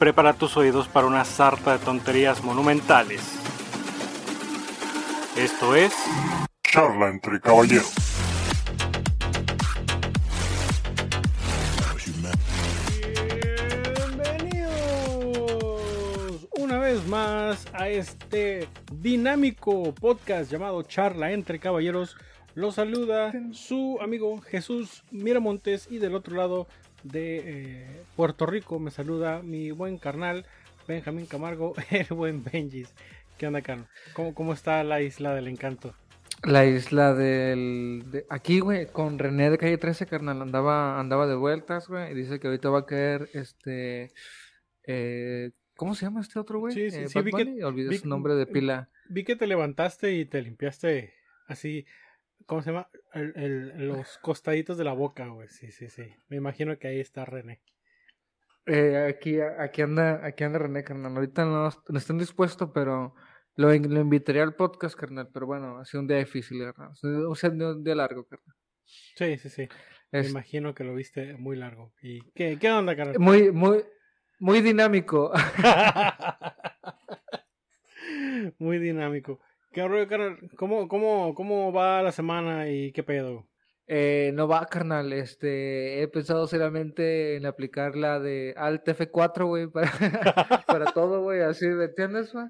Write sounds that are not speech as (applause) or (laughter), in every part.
prepara tus oídos para una sarta de tonterías monumentales. Esto es... Charla entre caballeros. Bienvenidos una vez más a este dinámico podcast llamado Charla entre Caballeros. Los saluda su amigo Jesús Miramontes y del otro lado de eh, Puerto Rico me saluda mi buen carnal Benjamín Camargo, (laughs) el buen Benjis. ¿Qué onda, carnal? ¿Cómo, ¿Cómo está la isla del encanto? La isla del... de- aquí, güey, con René de Calle 13, carnal, andaba, andaba de vueltas, güey, y dice que ahorita va a caer, este... eh, ¿Cómo se llama este otro, güey? Sí, sí, Eh, sí, vi que- olvidé vi- su nombre de pila. Vi que te levantaste y te limpiaste así, ¿cómo se llama? El- el- los costaditos de la boca, güey. Sí, sí, sí. Me imagino que ahí está René. Eh, aquí, aquí anda, aquí anda René, carnal. Ahorita no, no está dispuesto, pero lo, lo invitaría al podcast, carnal. Pero bueno, ha sido un día difícil, carnal. O sea, un día largo, carnal. Sí, sí, sí. Me imagino que lo viste muy largo. ¿Y qué, qué onda, carnal? muy, muy, muy dinámico. (laughs) muy dinámico. ¿Qué rollo, carnal? ¿Cómo, cómo, ¿Cómo va la semana y qué pedo? Eh, no va, carnal. Este, he pensado seriamente en aplicar la de Alt F4, güey, (laughs) para, para todo, güey. Así, ¿me entiendes, güey?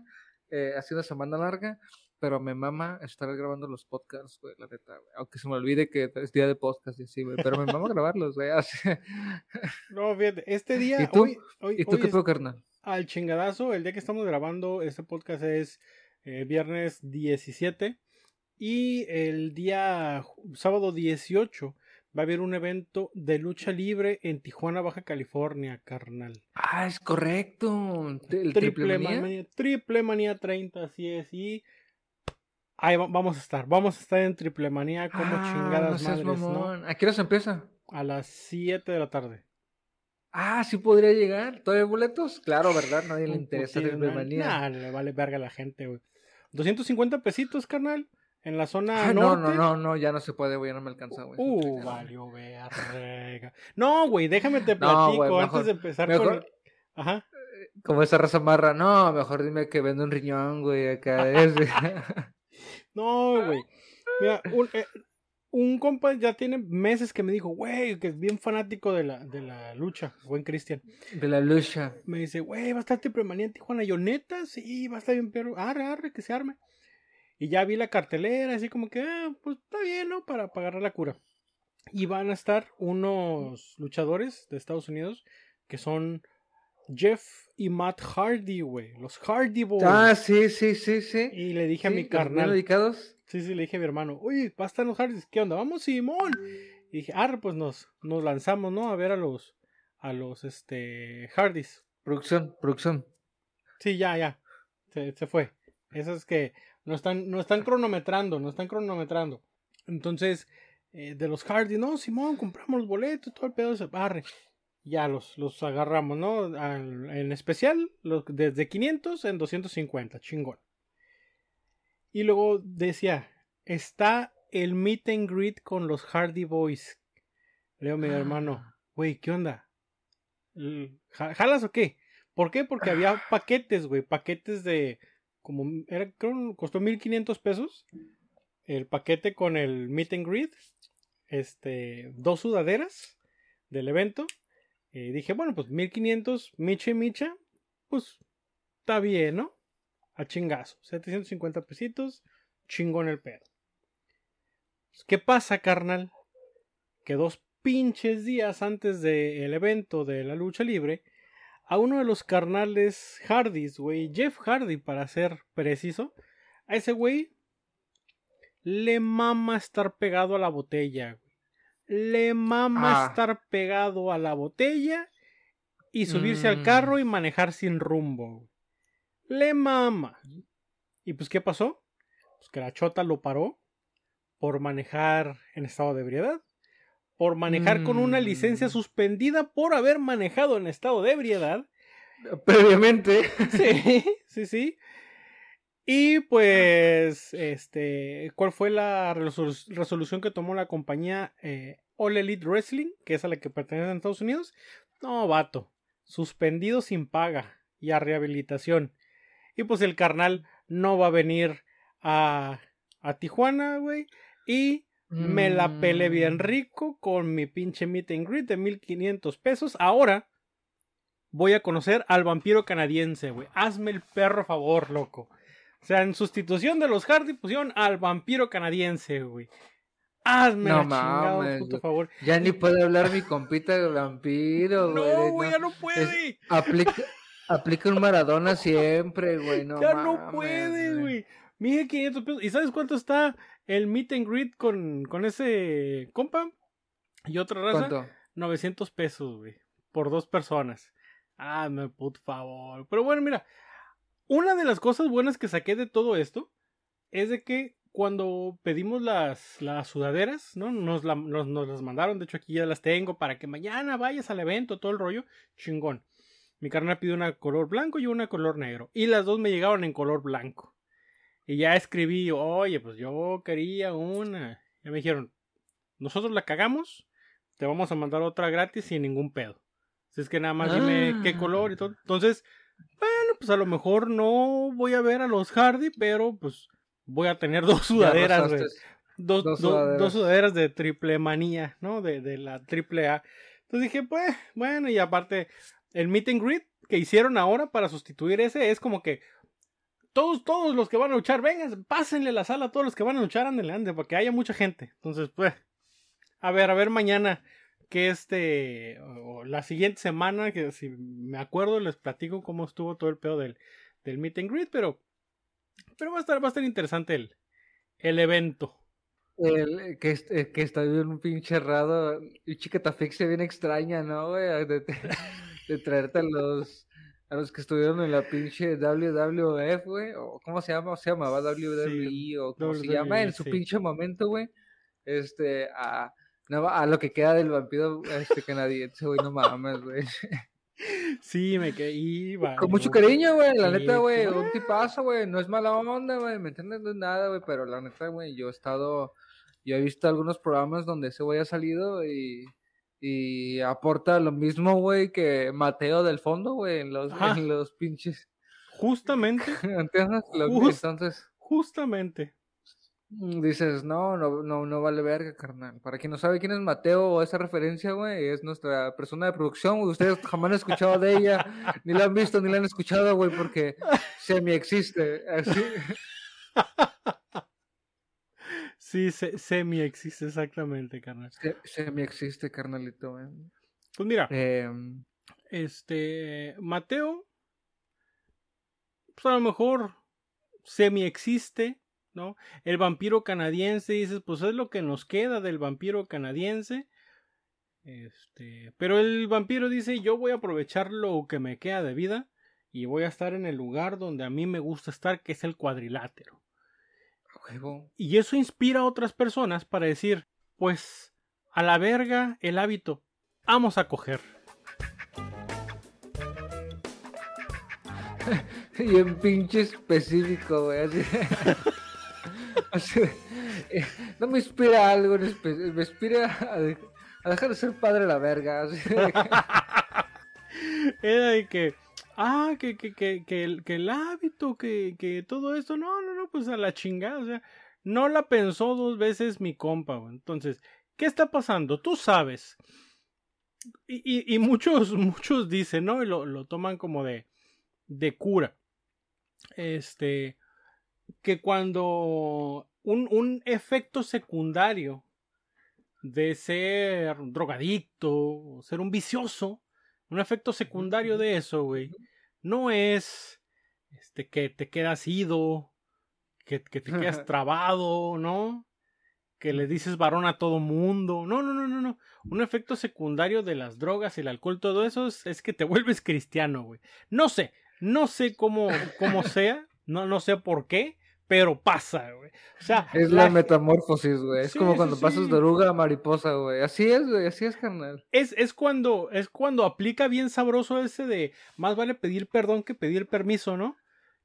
Eh, ha sido una semana larga, pero me mama estar grabando los podcasts, güey, la neta, güey. Aunque se me olvide que es día de podcast y así, güey. Pero me mama grabarlos, güey. así. (laughs) No, fíjate, este día, ¿Y tú? hoy, hoy, ¿Y tú hoy qué es- pedo, carnal? al chingadazo, el día que estamos grabando este podcast es eh, viernes 17 y el día sábado 18 va a haber un evento de lucha libre en Tijuana, Baja California, carnal. Ah, es correcto. El Triple, manía? manía, triple manía 30, así es, y ahí va- vamos a estar, vamos a estar en triple manía como Ah, chingadas no seas madres, ¿no? ¿A qué hora se empieza? A las 7 de la tarde. Ah, sí podría llegar. ¿Todavía hay boletos? Claro, ¿verdad? Nadie le interesa Triple Manía. nah, le vale verga a la gente, güey. 250 pesitos, carnal. En la zona Ah, no, norte. no, no, no, ya no se puede, güey, ya no me alcanza, güey. Uh, valió verga. No, güey, déjame te (laughs) No, platico antes de empezar mejor- con. Ajá. Como esa raza marra, no, mejor dime que vende un riñón, güey, acá es. (laughs) No, güey. Mira, un, eh, un compa ya tiene meses que me dijo, güey, que es bien fanático de la, de la lucha, buen Cristian. de la lucha. Me dice, güey, va a estar Triple Manía en Tijuana. Y Yo, neta, sí, va a estar bien, pero arre, arre, que se arme. Y ya vi la cartelera, así como que, ah, pues está bien, ¿no? Para pagar la cura. Y van a estar unos luchadores de Estados Unidos que son Jeff y Matt Hardy, güey. Los Hardy Boys. Ah, sí, sí, sí, sí. y le dije a Sí, mi los bien carnal. dedicados. Sí, sí, le dije a mi hermano, oye, va a estar los Hardys, ¿qué onda? Vamos, Simón. Y dije, arre, pues nos, nos lanzamos, ¿no? A ver a los, a los, este, Hardys. Producción, producción. Sí, ya, ya. Se, se fue. Eso es que no están, no están cronometrando, no están cronometrando. Entonces, eh, de los Hardys, no, Simón, compramos los boletos, todo el pedo se barre. Ya los, los agarramos, ¿no? Al- en especial, los, desde 500 en 250, chingón. Y luego decía, está el meet and greet con los Hardy Boys. Leo, mi hermano, güey, ¿qué onda? Ja- ¿Jalas o qué? ¿Por qué? Porque había (laughs) paquetes, güey, paquetes de como era creo costó 1500 pesos el paquete con el meet and greet, este, dos sudaderas del evento. Y dije, bueno, pues 1500, micha y micha, pues está bien, ¿no? A chingazo, 750 pesitos, chingón el pedo. Pues, ¿Qué pasa, carnal? Que dos pinches días antes del evento de la lucha libre, a uno de los carnales Hardys, güey, Jeff Hardy para ser preciso, a ese güey le mama estar pegado a la botella, güey. Le mama Ah. estar pegado a la botella y subirse al Mm. carro y manejar sin rumbo. Le mama. ¿Y pues qué pasó? Pues que la chota lo paró por manejar en estado de ebriedad. Por manejar con una licencia Mm. suspendida por haber manejado en estado de ebriedad. (laughs) Previamente. (laughs) Sí, sí, sí. Y pues, este, ¿cuál fue la resolu- resolución que tomó la compañía eh, All Elite Wrestling, que es a la que pertenece en Estados Unidos? No, vato. suspendido sin paga y a rehabilitación. Y pues el carnal no va a venir a, a Tijuana, güey. Y me la pelé bien Mm. rico con mi pinche meet and greet de 1500 pesos. Ahora voy a conocer al vampiro canadiense, güey. Hazme el perro favor, loco. O sea, en sustitución de los Hardy pusieron al vampiro canadiense, güey. Hazme No la chingada, mames, puto favor. Ya ni puede hablar mi compita el vampiro, güey. No, güey, ya no puede. Aplica, aplica un Maradona siempre, güey. No ya no puede, güey. 1500 pesos. ¿Y sabes cuánto está el meet and greet con, con ese compa? Y otra raza. ¿Cuánto? 900 pesos, güey. Por dos personas. Ah, me por favor. Pero bueno, mira. Una de las cosas buenas que saqué de todo esto es de que cuando pedimos las, las sudaderas, ¿no? Nos, la- nos, nos las mandaron. De hecho, aquí ya las tengo para que mañana vayas al evento, todo el rollo. Chingón. Mi carnal pidió una color blanco y una color negro. Y las dos me llegaron en color blanco. Y ya escribí, oye, pues yo quería una. Ya me dijeron, nosotros la cagamos, te vamos a mandar otra gratis sin ningún pedo. Si es que nada más dime qué Ah. color y todo. Entonces, bueno, pues a lo mejor no voy a ver a los Hardy, pero pues voy a tener (laughs) dos sudaderas. Dos, dos do- sudaderas. dos sudaderas de triple manía, ¿no? De, de la triple A. Entonces dije, pues, bueno, y aparte, el meet and que hicieron ahora para sustituir ese es como que todos, todos los que van a luchar, vengan, pásenle la sala a todos los que van a luchar, ande, ande, porque haya mucha gente. Entonces, pues, a ver, a ver mañana que este, o la siguiente semana, que si me acuerdo les platico cómo estuvo todo el pedo del, del meet and pero, pero va a estar, va a estar interesante el, el evento. El, que, eh, que está bien un pinche errado. Y fixia bien extraña, ¿no, güey? (laughs) De, traerte a los, a los que estuvieron en la pinche WWF, güey. O ¿cómo se llama? Se llamaba WWE o como se llama en WWE, su sí. pinche momento, güey. Este, a, a lo que queda del vampiro este canadiense, güey, no mames, güey. Sí, me quedé. Con mucho cariño, güey, la Sí, neta, güey, un tipazo, güey, no es mala onda, güey, ¿me entiendes? No es nada, güey, pero la neta, güey, yo he estado, yo he visto algunos programas donde ese güey ha salido y, y aporta lo mismo, güey, que Mateo del fondo, güey, en los, en los pinches, Justamente, (laughs) ¿entiendes? Lo que- Just- entonces, justamente. mm, dices, no, no, no, no vale verga, carnal. Para quien no sabe quién es Mateo o esa referencia, güey, es nuestra persona de producción, ustedes jamás han escuchado de ella, ni la han visto, ni la han escuchado, güey, porque (laughs) semi existe, así. (laughs) Sí, se, semi existe exactamente, carnal. Se, semi existe, carnalito, güey. Pues mira, Em, este. Mateo. Pues a lo mejor semi existe, ¿no? El vampiro canadiense, dices, pues es lo que nos queda del vampiro canadiense. Este. Pero el vampiro dice: Yo voy a aprovechar lo que me queda de vida. Y voy a estar en el lugar donde a mí me gusta estar, que es el cuadrilátero. Huevo. Y eso inspira a otras personas para decir, pues, a la verga el hábito, vamos a coger. (laughs) Y en pinche específico, güey. Así, (laughs) eh, no me inspira algo en espe- me inspira a, de- a dejar de ser padre la verga. así (laughs) Era de que, ah, que, que, que, que, el, que el hábito, que, que todo esto, no, no, no, pues a la chingada, o sea, no la pensó dos veces mi compa, güey. Entonces, ¿qué está pasando? Tú sabes. Y, y, y muchos, (laughs) muchos dicen, ¿no? Y lo, lo toman como de, de cura. Este, que cuando un, un efecto secundario de ser drogadicto, o ser un vicioso, un efecto secundario de eso, güey, no es este que te quedas ido, que, que te quedas (laughs) trabado, ¿no? Que le dices varón a todo mundo. No, no, no, no, no. Un efecto secundario de las drogas, el alcohol, todo eso es, es que te (laughs) vuelves cristiano, güey. No sé, no sé cómo, cómo sea, no, no sé por qué, pero pasa, güey. O sea, es la, la- metamorfosis, güey. Es Sí, como sí, cuando sí. pasas de oruga a mariposa, güey. Así es, güey. Así es, carnal. es, es cuando es cuando aplica bien sabroso ese de más vale pedir perdón que pedir permiso, ¿no?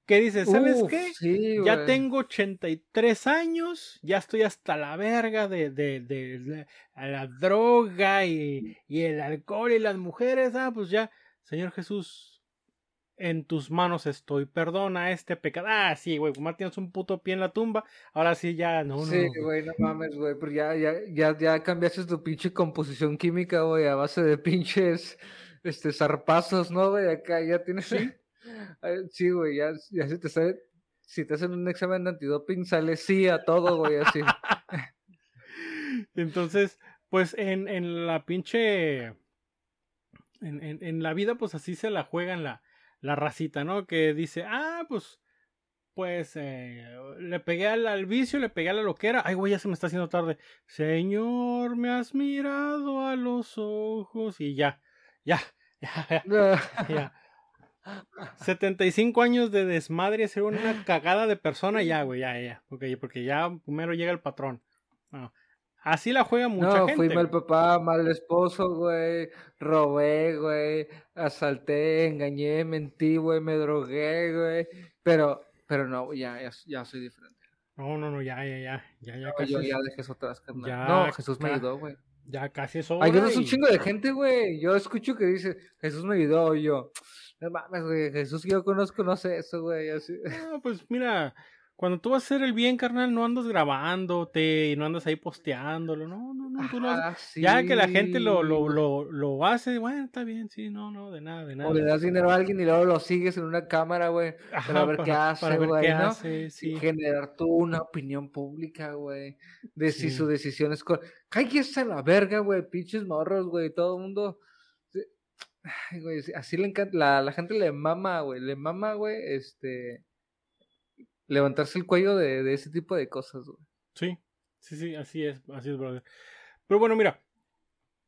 Que dices, ¿sabes Uf, qué? Sí, Ya güey. tengo 83 años, ya estoy hasta la verga de, de, de la, a la droga y, y el alcohol y las mujeres, ah, pues ya, Señor Jesús, en tus manos estoy, perdona este pecado. Ah, sí, güey, Omar tienes un puto pie en la tumba, ahora sí ya, no, no. Sí, güey, no mames, güey, pero ya, ya, ya, ya cambiaste tu pinche composición química, güey, a base de pinches, este, zarpazos, ¿no, güey? Acá ya tienes... Sí. (laughs) Sí, güey, ya, ya se te sale, si te hacen un examen de antidoping, sale sí a todo, güey, así. (laughs) Entonces, pues en, en la pinche. En, en, en la vida, pues así se la juegan la, la racita, ¿no? Que dice, ah, pues. Pues eh, le pegué al, vicio, le pegué a la loquera. Ay, güey, ya se me está haciendo tarde. Señor, me has mirado a los ojos. Y ya, ya, (laughs) ya, ya. ya. 75 años de desmadre, ser una cagada de persona, ya, güey, ya, ya. Okay, porque ya primero llega el patrón. Bueno, así la juega mucha No, gente. fui mal papá, mal esposo, güey, robé, güey, asalté, engañé, mentí, güey, me drogué, güey, pero, pero no, ya, ya, ya soy diferente. No, no, no, ya, ya, ya. Ya, ya No, casi. yo ya dejé eso atrás, carnal. No, Jesús me ayudó, güey. Ya casi es hora. Ayudas un y- chingo de gente, güey. Yo escucho que dice, Jesús me ayudó, y yo, no mames, güey, Jesús que yo conozco no sé eso, güey, así. No, pues mira, cuando tú vas a hacer el bien, carnal, no andas grabándote y no andas ahí posteándolo. No, no, no, tú lo haces. Ya que la gente lo, lo, lo, lo hace, bueno, está bien, sí, no, no, de nada, de nada. O le das dinero a alguien y luego lo sigues en una cámara, güey. Para ver qué hace, para ver güey, qué ¿no? hace, sí. Generar tú una opinión pública, güey. De si Sí. su decisión es. Cállese a la verga, güey. Pinches morros, güey. Todo el mundo. Ay, güey. sí, Así le encanta. La, la gente le mama, güey. Le mama, güey. Este. Levantarse el cuello de, de ese tipo de cosas, güey. Sí, sí, sí, así es, así es, brother. Pero bueno, mira,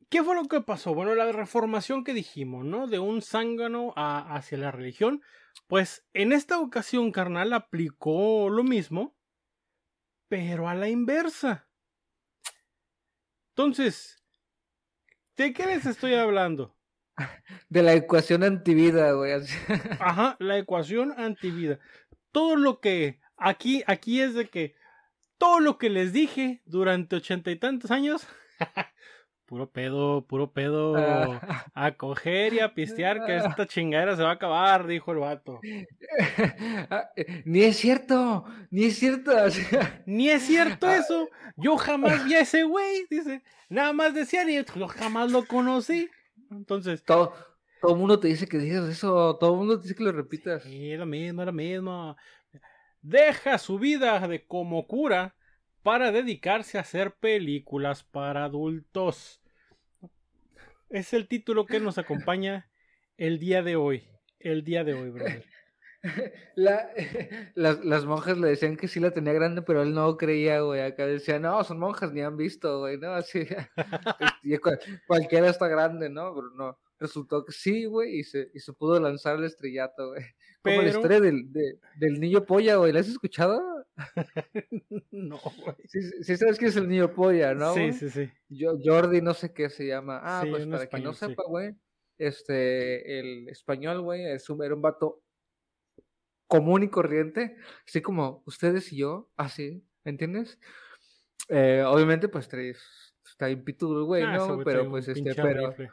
¿qué fue lo que pasó? Bueno, la reformación que dijimos, ¿no? De un zángano a- hacia la religión. Pues en esta ocasión, carnal, aplicó lo mismo, pero a la inversa. Entonces, ¿de qué les estoy hablando? (laughs) De la ecuación antivida, güey. (laughs) Ajá, la ecuación antivida. Todo lo que aquí, aquí es de que todo lo que les dije durante ochenta y tantos años, (laughs) puro pedo, puro pedo, Ah. a coger y a pistear que (laughs) esta chingadera se va a acabar, dijo el vato. (laughs) Ah, eh, ni es cierto. Ni es cierto. Ni es cierto Ah. eso, yo jamás vi a ese güey, dice, nada más decía, ni yo jamás lo conocí. Entonces, todo, todo el mundo te dice que digas eso. Todo el mundo te dice que lo repitas. Sí, es lo mismo, es lo mismo. Deja su vida de como cura para dedicarse a hacer películas para adultos. Es el título que nos acompaña el día de hoy. El día de hoy, brother. (laughs) La, (laughs) las, las monjas le decían que sí la tenía grande, pero él no creía, güey. Acá decía, no, son monjas, ni han visto, güey, ¿no? Así, (laughs) cual- cualquiera está grande, ¿no? Pero no, resultó que sí, güey, y se, y se pudo lanzar al estrellato, güey. (laughs) Como la Pero- historia del, de- del niño polla, güey, ¿la has escuchado? (laughs) No, güey. Sí, sabes quién es el niño polla, ¿no? Sí, sí, sí. Yo, Jordi, no sé qué se llama. Ah, Sí, pues para quien no español, sepa, güey, este, el español, güey, es un, era un vato común y corriente, así como ustedes y yo, así, ¿me entiendes? Eh, obviamente, pues traes, está bien pitudo el güey, Ah, ¿no? Pero pues este, pero rifle.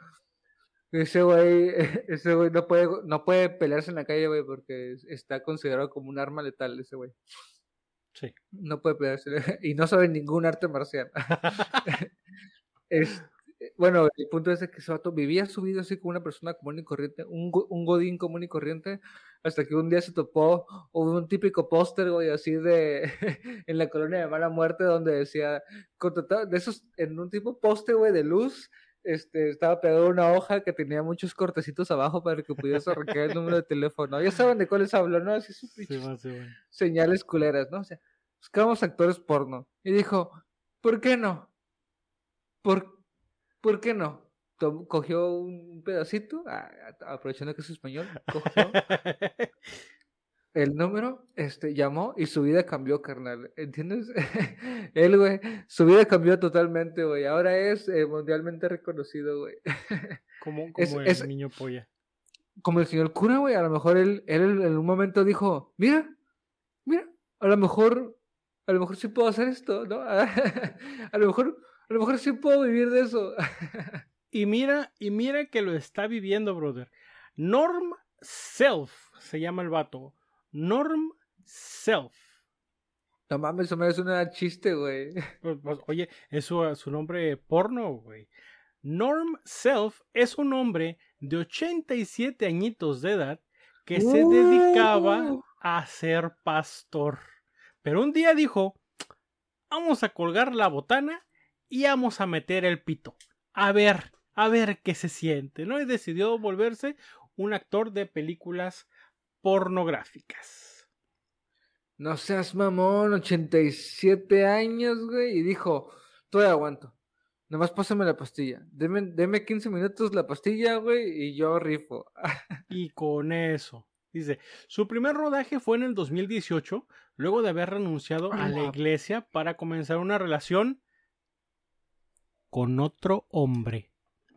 Ese güey, (laughs) ese güey no puede, no puede pelearse en la calle, güey, porque es- está considerado como un arma letal ese güey. Sí. No puede pelearse (laughs) y no sabe ningún arte marcial. (laughs) Es- bueno, el punto es que ese vato vivía su vida así como una persona común y corriente, un, un godín común y corriente, hasta que un día se topó un típico póster, güey, así de en la colonia de mala muerte, donde decía, contratado, de esos, en un tipo poste, güey, de luz, este, estaba pegado una hoja que tenía muchos cortecitos abajo para que pudieras arrancar el número de teléfono. Ya saben de cuáles hablo, ¿no? Así sus Sí, señales culeras, ¿no? O sea, buscamos actores porno. Y dijo, ¿por qué no? ¿Por, ¿por qué no? Tom- cogió un pedacito, a- a- aprovechando que es español, cogió (laughs) el número, este, llamó y su vida cambió, carnal. ¿Entiendes? (laughs) Él, güey, su vida cambió totalmente, güey. Ahora es eh, mundialmente reconocido, güey. (laughs) Como, Es- como el es- niño polla. Como el señor cura, güey, a lo mejor él, él en un momento dijo, mira, mira, a lo mejor, a lo mejor sí puedo hacer esto, ¿no? (laughs) A lo mejor, a lo mejor sí puedo vivir de eso. Y mira, y mira que lo está viviendo, brother. Norm Self se llama el vato. Norm Self. No mames, eso me es una chiste, güey. (laughs) Pues, pues, oye, es su, su nombre porno, güey. Norm Self es un hombre de 87 añitos de edad que se dedicaba a ser pastor. Pero un día dijo, vamos a colgar la botana y vamos a meter el pito. A ver, a ver qué se siente, ¿no? Y decidió volverse un actor de películas pornográficas. No seas mamón, 87 años, güey. Y dijo, todavía aguanto. Nomás pásame la pastilla. Deme, deme 15 minutos la pastilla, güey, y yo rifo. (laughs) Y con eso. Dice, su primer rodaje fue en el 2018, luego de haber renunciado a la iglesia para comenzar una relación con otro hombre.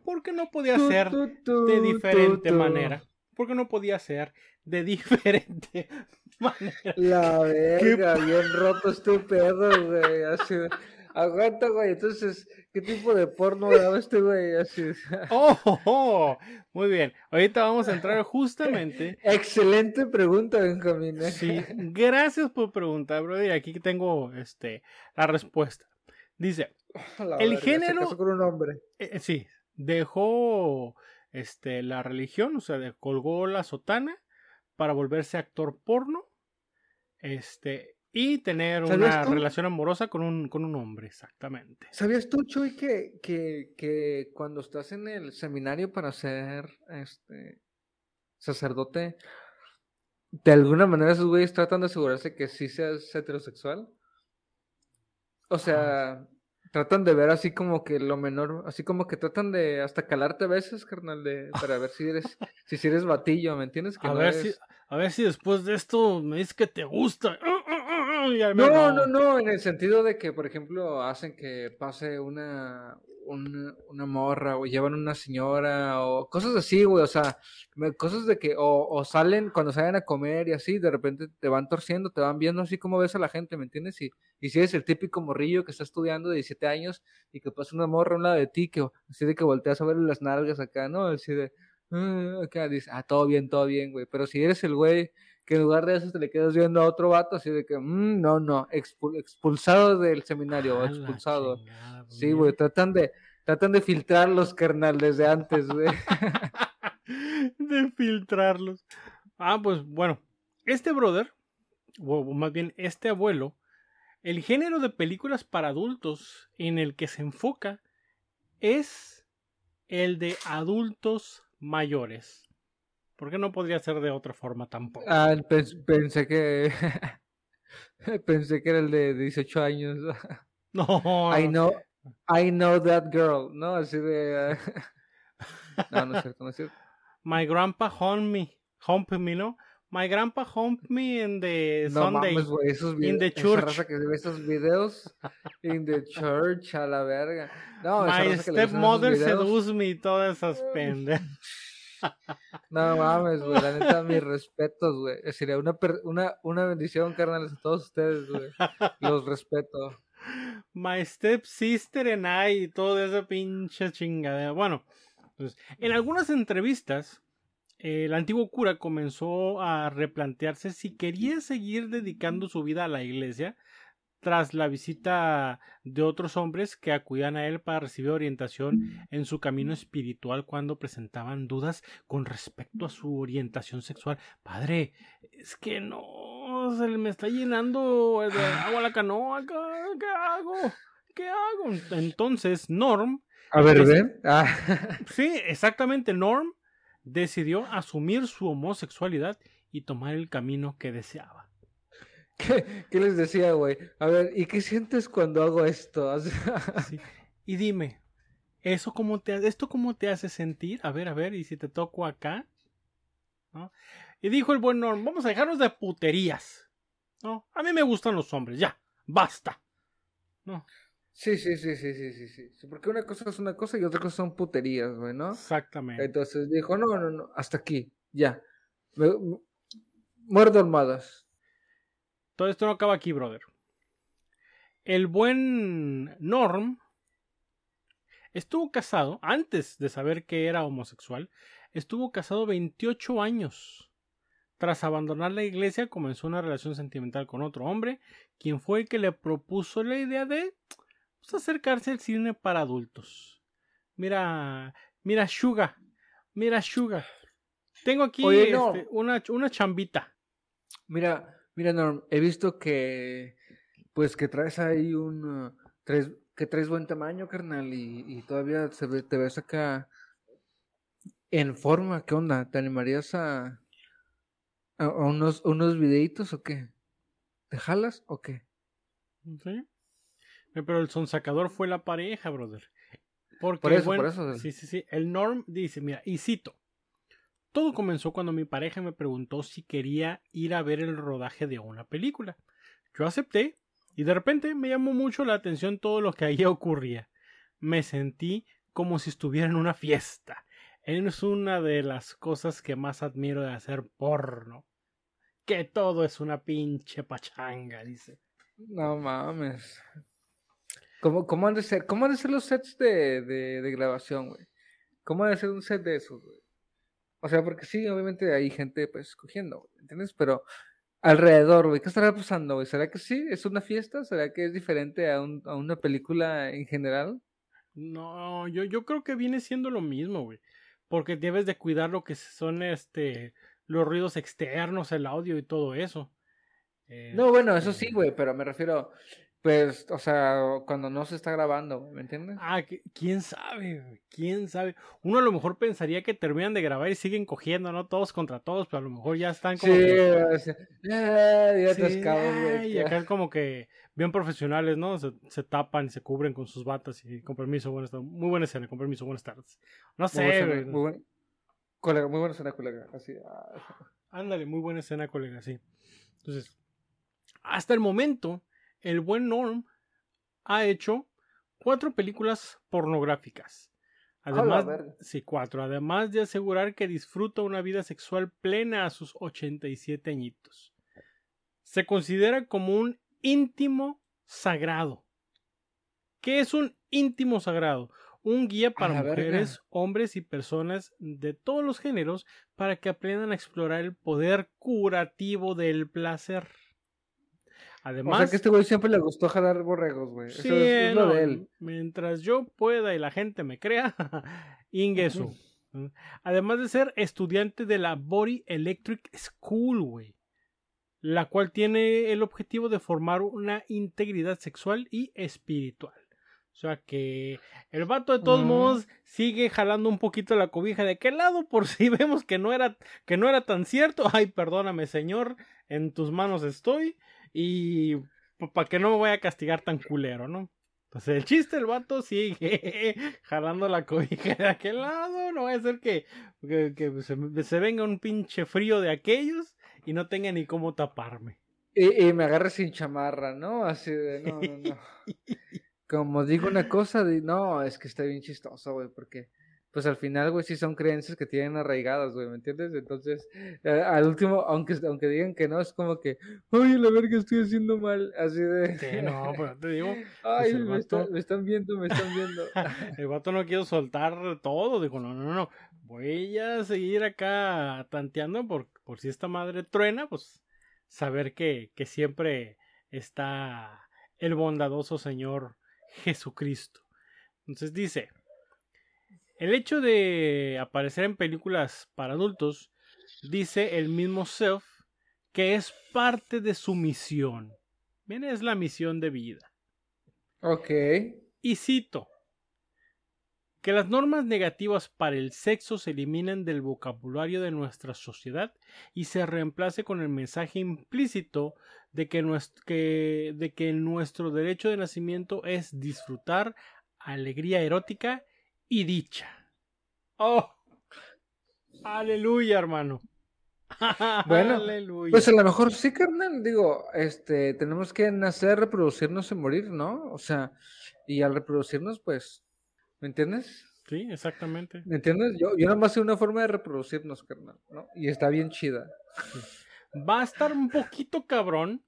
Porque no podía ser de diferente manera. Porque no podía ser de (laughs) diferente manera. La verga, bien roto este pedo, güey. Así. Aguanta, güey. Entonces, ¿qué tipo de porno graba este güey? Así. (laughs) Oh, oh, oh. Muy bien. Ahorita vamos a entrar justamente. (laughs) Excelente pregunta, Benjamín. Sí, gracias por preguntar, bro. Y aquí tengo este, la respuesta. Dice, La el verga, se género- casó con un hombre. Eh, eh, sí, dejó este, la religión, o sea, colgó la sotana para volverse actor porno este, y tener ¿Sabías una tú? relación amorosa con un, con un hombre, exactamente. ¿Sabías tú, Chuy, que, que, que cuando estás en el seminario para ser este sacerdote, de alguna manera esos güeyes tratan de asegurarse que sí seas heterosexual? O sea, tratan de ver así como que lo menor, así como que tratan de hasta calarte a veces, carnal, de, para ver si eres, (laughs) si, si eres batillo, ¿me entiendes? Que A no ver, si, a ver si después de esto me dices que te gusta. (laughs) No, no, no, en el sentido de que, por ejemplo, hacen que pase una, una, morra o llevan una señora o cosas así, güey, o sea, cosas de que, o, salen cuando salen a comer y así, de repente te van torciendo, te van viendo así como ves a la gente, ¿me entiendes? Y, y si eres el típico morrillo que está estudiando de 17 años y que pasa una morra a un lado de ti, que así de que volteas a ver las nalgas acá, ¿no? Así de, "Ah", acá dices, ah, todo bien, todo bien, güey, pero si eres el güey que en lugar de eso te le quedas viendo a otro vato así de que, "Mm, no, no, expul- expulsado del seminario, expulsado. chingada, Sí, güey, tratan de, tratan de filtrarlos, carnal, desde antes, güey. (laughs) de filtrarlos. Ah, pues bueno, este brother, o más bien este abuelo, el género de películas para adultos en el que se enfoca es el de adultos mayores. Porque no podría ser de otra forma tampoco. Ah, pens- pensé que, (laughs) pensé que era el de 18 años. (laughs) no, I no. know, I know that girl, ¿no? Así de, (laughs) no, no es cierto, no es cierto. My grandpa home me, humped me, ¿no? My grandpa humped me in the No Sunday. mames, güey, esos in the esa church. raza que ve esos videos, in the church, a la verga. No, esa My stepmother seduced me y todas esas pendejas. No mames, güey, la neta, mis respetos, güey. Sería una, una, una bendición, carnales, a todos ustedes, güey. Los respeto. My stepsister and I y toda esa pinche chingadera. Bueno, pues, en algunas entrevistas, eh, el antiguo cura comenzó a replantearse si quería seguir dedicando su vida a la iglesia tras la visita de otros hombres que acudían a él para recibir orientación en su camino espiritual cuando presentaban dudas con respecto a su orientación sexual. Padre, es que no, se me está llenando de agua la canoa, ¿qué qué hago? ¿Qué hago? Entonces, Norm, A ver, ven. Ah, sí, exactamente, Norm decidió asumir su homosexualidad y tomar el camino que deseaba. ¿Qué, qué les decía, güey? A ver, ¿y qué sientes cuando hago esto? Sí. Y dime, ¿eso cómo te, ¿esto cómo te hace sentir? A ver, a ver, ¿y si te toco acá? ¿No? Y dijo el buen Norm, vamos a dejarnos de puterías. ¿No? A mí me gustan los hombres, ya, basta. ¿No? Sí, sí, sí, sí, sí, sí, sí. Porque una cosa es una cosa y otra cosa son puterías, güey, ¿no? Exactamente. Entonces dijo, no, no, no, hasta aquí, ya. Me- muerdo almohadas. Todo esto no acaba aquí, brother. El buen Norm estuvo casado antes de saber que era homosexual. estuvo casado 28 años. Tras abandonar la iglesia, comenzó una relación sentimental con otro hombre, quien fue el que le propuso la idea de pues, acercarse al cine para adultos. Mira, mira, Suga, mira, Suga. Tengo aquí Oye, no. este, una, una chambita. Mira, mira, Norm, he visto que, pues, que traes ahí un, traes, que traes buen tamaño, carnal, y, y todavía se ve- te ves acá en forma. ¿Qué onda? ¿Te animarías a, a, a unos, unos videitos o qué? ¿Te jalas o qué? ¿Sí? Eh, Pero el sonsacador fue la pareja, brother. Porque, Por eso, bueno, por eso. Sí, sí, sí. El Norm dice, mira, y cito. Todo comenzó cuando mi pareja me preguntó si quería ir a ver el rodaje de una película. Yo acepté y de repente me llamó mucho la atención todo lo que allí (laughs) ocurría. Me sentí como si estuviera en una fiesta. Es una de las cosas que más admiro de hacer porno. Que todo es una pinche pachanga, dice. No mames. ¿Cómo, cómo han de ser, cómo han de ser los sets de, de, de grabación, güey? ¿Cómo ha de ser un set de esos, güey? O sea, porque sí, obviamente hay gente, pues, cogiendo, güey, ¿entiendes? Pero alrededor, güey, ¿qué estará pasando, güey? ¿Será que sí? ¿Es una fiesta? ¿Será que es diferente a, un, a una película en general? No, yo, yo creo que viene siendo lo mismo, güey. Porque debes de cuidar lo que son este los ruidos externos, el audio y todo eso. No, bueno, eso Este, sí, güey, pero me refiero, pues, o sea, cuando no se está grabando, ¿me entiendes? Ah, quién sabe, quién sabe. Uno a lo mejor pensaría que terminan de grabar y siguen cogiendo, ¿no? Todos contra todos, pero a lo mejor ya están como Sí, que- o sea, ah, ya Sí, atascados, güey, ay, y acá es como que bien profesionales, ¿no? Se, se tapan y se cubren con sus batas y con permiso, buenas tardes. Muy buena escena, con permiso, buenas tardes. No Muy sé, buena, güey. muy buen- colega, muy buena escena, colega. Así, ah, Ándale, muy buena escena, colega, sí. Entonces, hasta el momento, el buen Norm ha hecho cuatro películas pornográficas. Además, sí, cuatro. Además de asegurar que disfruta una vida sexual plena a sus 87 añitos. Se considera como un íntimo sagrado. ¿Qué es un íntimo sagrado? Un guía para verga. mujeres, hombres y personas de todos los géneros para que aprendan a explorar el poder curativo del placer. O Además, sea que este güey siempre le gustó jalar borregos, güey. Eso es, lo de él. Mientras yo pueda y la gente me crea, (laughs) Ingesu. Además de ser estudiante de la Body Electric School, güey. La cual tiene el objetivo de formar una integridad sexual y espiritual. O sea que el vato de todos Mm. modos sigue jalando un poquito la cobija de qué lado por si (laughs) vemos que no era que no era tan cierto. Ay, perdóname, señor, en tus manos estoy y para que no me vaya a castigar tan culero, ¿no? Entonces el chiste, el vato sigue (laughs) jalando la cobija de aquel lado. No va a ser que, que, que se, se venga un pinche frío de aquellos y no tenga ni cómo taparme. Y, y me agarra sin chamarra, ¿no? Así de, no, no, no. (laughs) Como digo una cosa, no, es que está bien chistoso, güey, porque, pues al final, güey, sí son creencias que tienen arraigadas, güey, ¿me entiendes? Entonces, eh, al último, aunque, aunque digan que no, es como que, oye, la verga, estoy haciendo mal, así de... Sí, no, pero te digo, (laughs) Ay, el me, está- vato- me están viendo, me están viendo. (laughs) el vato no quiero soltar todo. Dijo, no, no, no. Voy a seguir acá tanteando por, por si esta madre truena, pues saber que, que siempre está el bondadoso Señor Jesucristo. Entonces dice, el hecho de aparecer en películas para adultos, dice el mismo Self, que es parte de su misión. Bien, es la misión de vida. ok. Y cito, que las normas negativas para el sexo se eliminen del vocabulario de nuestra sociedad y se reemplace con el mensaje implícito de que, nues- que- de que nuestro derecho de nacimiento es disfrutar alegría erótica y dicha. ¡Oh! ¡Aleluya, hermano! (laughs) Bueno, ¡Aleluya! Pues a lo mejor sí, carnal, digo, este, tenemos que nacer, reproducirnos y morir, ¿no? O sea, y al reproducirnos, pues, ¿me entiendes? Sí, exactamente. ¿Me entiendes? Yo, yo nomás sé una forma de reproducirnos, carnal, ¿no? Y está bien chida. va a estar un poquito cabrón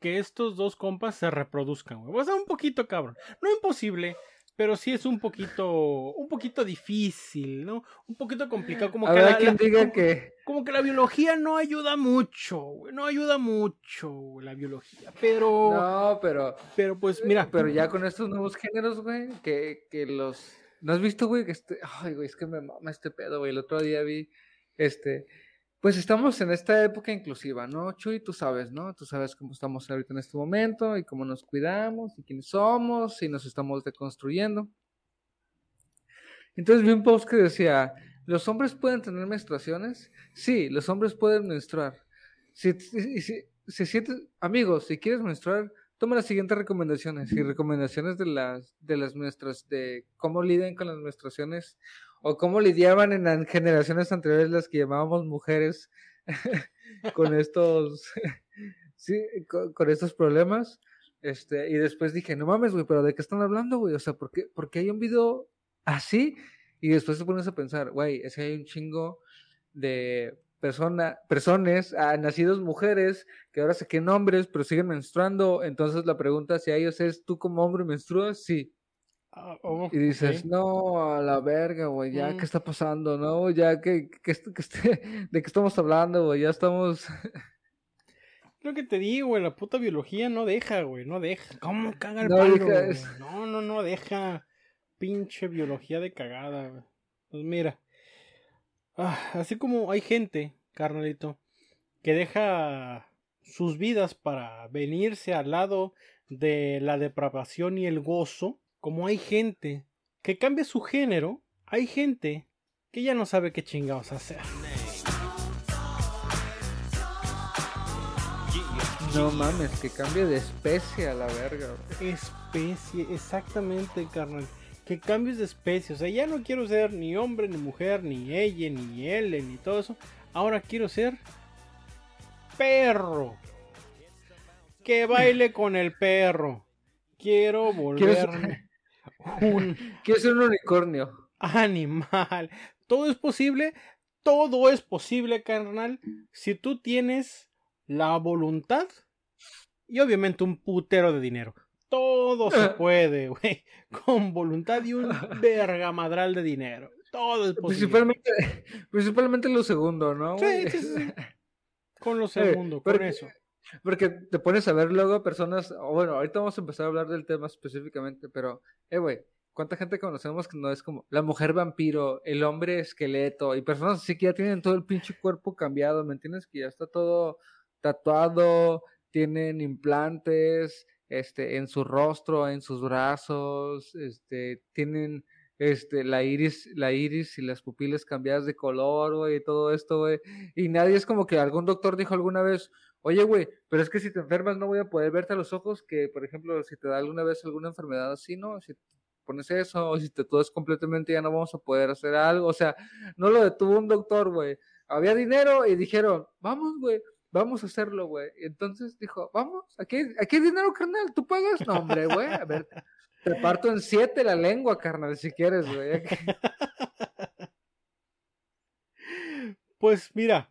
que estos dos compas se reproduzcan, güey. Va a estar un poquito cabrón. No imposible, pero sí es un poquito, un poquito difícil, ¿no? Un poquito complicado, como que Habrá la, quien la- diga como, que. como que la biología no ayuda mucho, güey, no ayuda mucho güey, la biología, pero, No, pero. pero pues mira, Pero ya con estos nuevos géneros, güey, que, que los... ¿No has visto, güey? Que este... Ay, güey, es que me mama este pedo, güey. El otro día vi, este... Pues estamos en esta época inclusiva, ¿no? Chuy, tú sabes, ¿no? Tú sabes cómo estamos ahorita en este momento y cómo nos cuidamos y quiénes somos y nos estamos deconstruyendo. Entonces vi un post que decía, ¿los hombres pueden tener menstruaciones? Sí, los hombres pueden menstruar. Si, si, si, si sientes, amigos, si quieres menstruar, toma las siguientes recomendaciones y recomendaciones de las de las nuestras de cómo lidian con las menstruaciones o cómo lidiaban en generaciones anteriores las que llamábamos mujeres (laughs) con estos (laughs) sí, con, estos problemas este y después dije no mames güey pero de qué están hablando güey o sea por qué hay un video así y después te pones a pensar güey es que hay un chingo de persona, personas, ah, nacidos mujeres, que ahora se queden hombres, pero siguen menstruando. Entonces la pregunta hacia ellos es, ¿tú como hombre menstruas? Sí. Ah, oh, Y dices, no, a la verga, güey, ya, Mm. ¿qué está pasando? No, ya, ¿qué, qué, qué este- (laughs) ¿de qué estamos hablando, güey? Ya estamos... (laughs) Lo que te digo, güey, la puta biología no deja, güey, no deja. ¿Cómo caga el No palo, deja, güey? es- No, no, no deja. Pinche biología de cagada, güey. Pues mira. ah, así como hay gente, carnalito, que deja sus vidas para venirse al lado de la depravación y el gozo, como hay gente que cambia su género, hay gente que ya no sabe qué chingados hacer. No mames, que cambie de especie a la verga, especie, exactamente, carnal. Que cambies de especie. O sea, ya no quiero ser ni hombre, ni mujer, ni ella, ni él, ni todo eso. Ahora quiero ser perro. Que baile con el perro. Quiero volverme un (laughs) Quiero ser un unicornio. animal. Todo es posible. Todo es posible, carnal. Si tú tienes la voluntad y obviamente un putero de dinero. Todo se (laughs) puede, güey. Con voluntad y un (laughs) vergamadral de dinero. Todo es posible. Principalmente, principalmente lo segundo, ¿no? Sí, sí, sí, sí. Con lo segundo, con que- eso. Porque te pones a ver luego personas, bueno, ahorita vamos a empezar a hablar del tema específicamente, pero, eh, güey, ¿cuánta gente conocemos que no es como la mujer vampiro, el hombre esqueleto, y personas así que ya tienen todo el pinche cuerpo cambiado, ¿me entiendes? Que ya está todo tatuado, tienen implantes, este, en su rostro, en sus brazos, este, tienen, este, la iris, la iris y las pupilas cambiadas de color, güey, y todo esto, güey, y nadie es como que algún doctor dijo alguna vez, Oye, güey, pero es que si te enfermas no voy a poder verte a los ojos, que por ejemplo, si te da alguna vez alguna enfermedad así, ¿no? Si pones eso, o si te todas completamente ya no vamos a poder hacer algo, o sea, no lo detuvo un doctor, güey. Había dinero y dijeron, vamos, güey, vamos a hacerlo, güey. Entonces dijo, vamos, aquí, aquí hay dinero, carnal, ¿tú pagas? No, hombre, güey, a ver, te parto en siete la lengua, carnal, si quieres, güey. (laughs) Pues mira,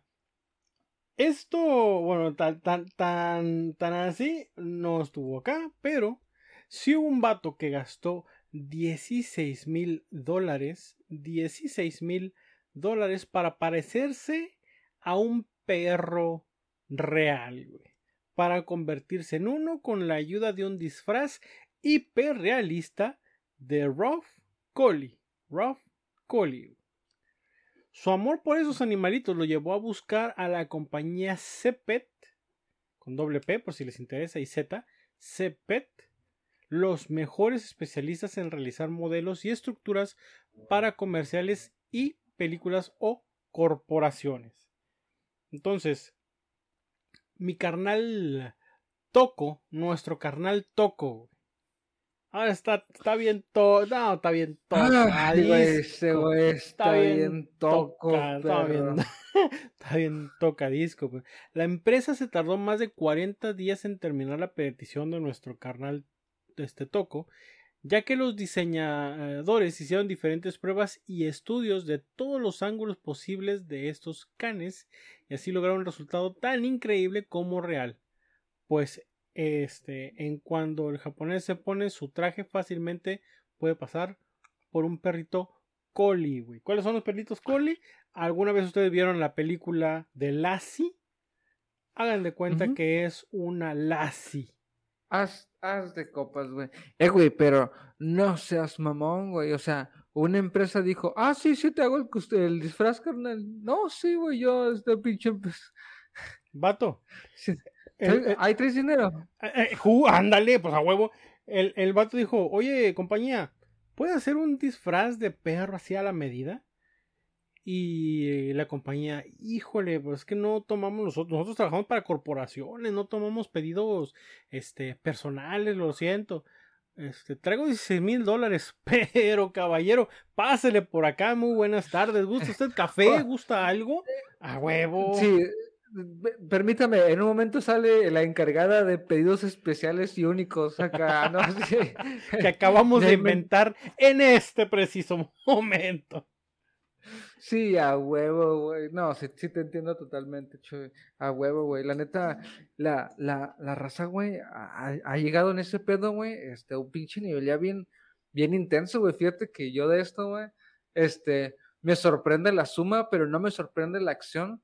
esto, bueno, tan, tan, tan, tan así no estuvo acá, pero sí hubo un vato que gastó 16 mil dólares, 16 mil dólares para parecerse a un perro real, güey, para convertirse en uno con la ayuda de un disfraz hiperrealista de Ruff Collie, Ruff Collie. Su amor por esos animalitos lo llevó a buscar a la compañía Cepet, con doble P por si les interesa, y Z, Cepet, los mejores especialistas en realizar modelos y estructuras para comerciales y películas o corporaciones. Entonces, mi carnal Toco, nuestro carnal Toco, ahora está, está bien todo, no, está bien todo. Güey, ese güey está bien toco, toca- está bien, (laughs) está bien tocadisco. La empresa se tardó más de 40 días en terminar la petición de nuestro carnal este Toco, ya que los diseñadores hicieron diferentes pruebas y estudios de todos los ángulos posibles de estos canes y así lograron un resultado tan increíble como real. Pues este, en cuando el japonés se pone su traje fácilmente puede pasar por un perrito collie, güey. ¿Cuáles son los perritos collie? ¿Alguna vez ustedes vieron la película de Lassie? Hagan de cuenta que es una Lassie. Haz, haz de copas, güey. Eh, güey, pero no seas mamón, güey. O sea, una empresa dijo, ah, sí, sí, te hago el disfraz, carnal. No, sí, güey, yo, este pinche. pues, Vato. (laughs) sí, el- el- Ahí traes dinero. Eh, eh, ándale, pues a huevo. El, el vato dijo, oye, compañía, ¿puede hacer un disfraz de perro así a la medida? Y la compañía, híjole, pues es que no tomamos nosotros, nosotros trabajamos para corporaciones, no tomamos pedidos este, personales, lo siento. Este, traigo 16 mil dólares, (laughs) pero caballero, pásele por acá, muy buenas tardes. ¿Gusta usted café? (laughs) ¿Gusta algo? A huevo. Sí, permítame, en un momento sale la encargada de pedidos especiales y únicos acá, ¿no? (laughs) Sí. que acabamos de inventar en este preciso momento. Sí, a huevo, güey. No, sí, sí te entiendo totalmente, Chuy. A huevo, güey. La neta, la, la, la raza, güey, ha, ha llegado en ese pedo, güey, este, un pinche nivel ya bien, bien intenso, güey. Fíjate que yo de esto, güey, este, me sorprende la suma, pero no me sorprende la acción,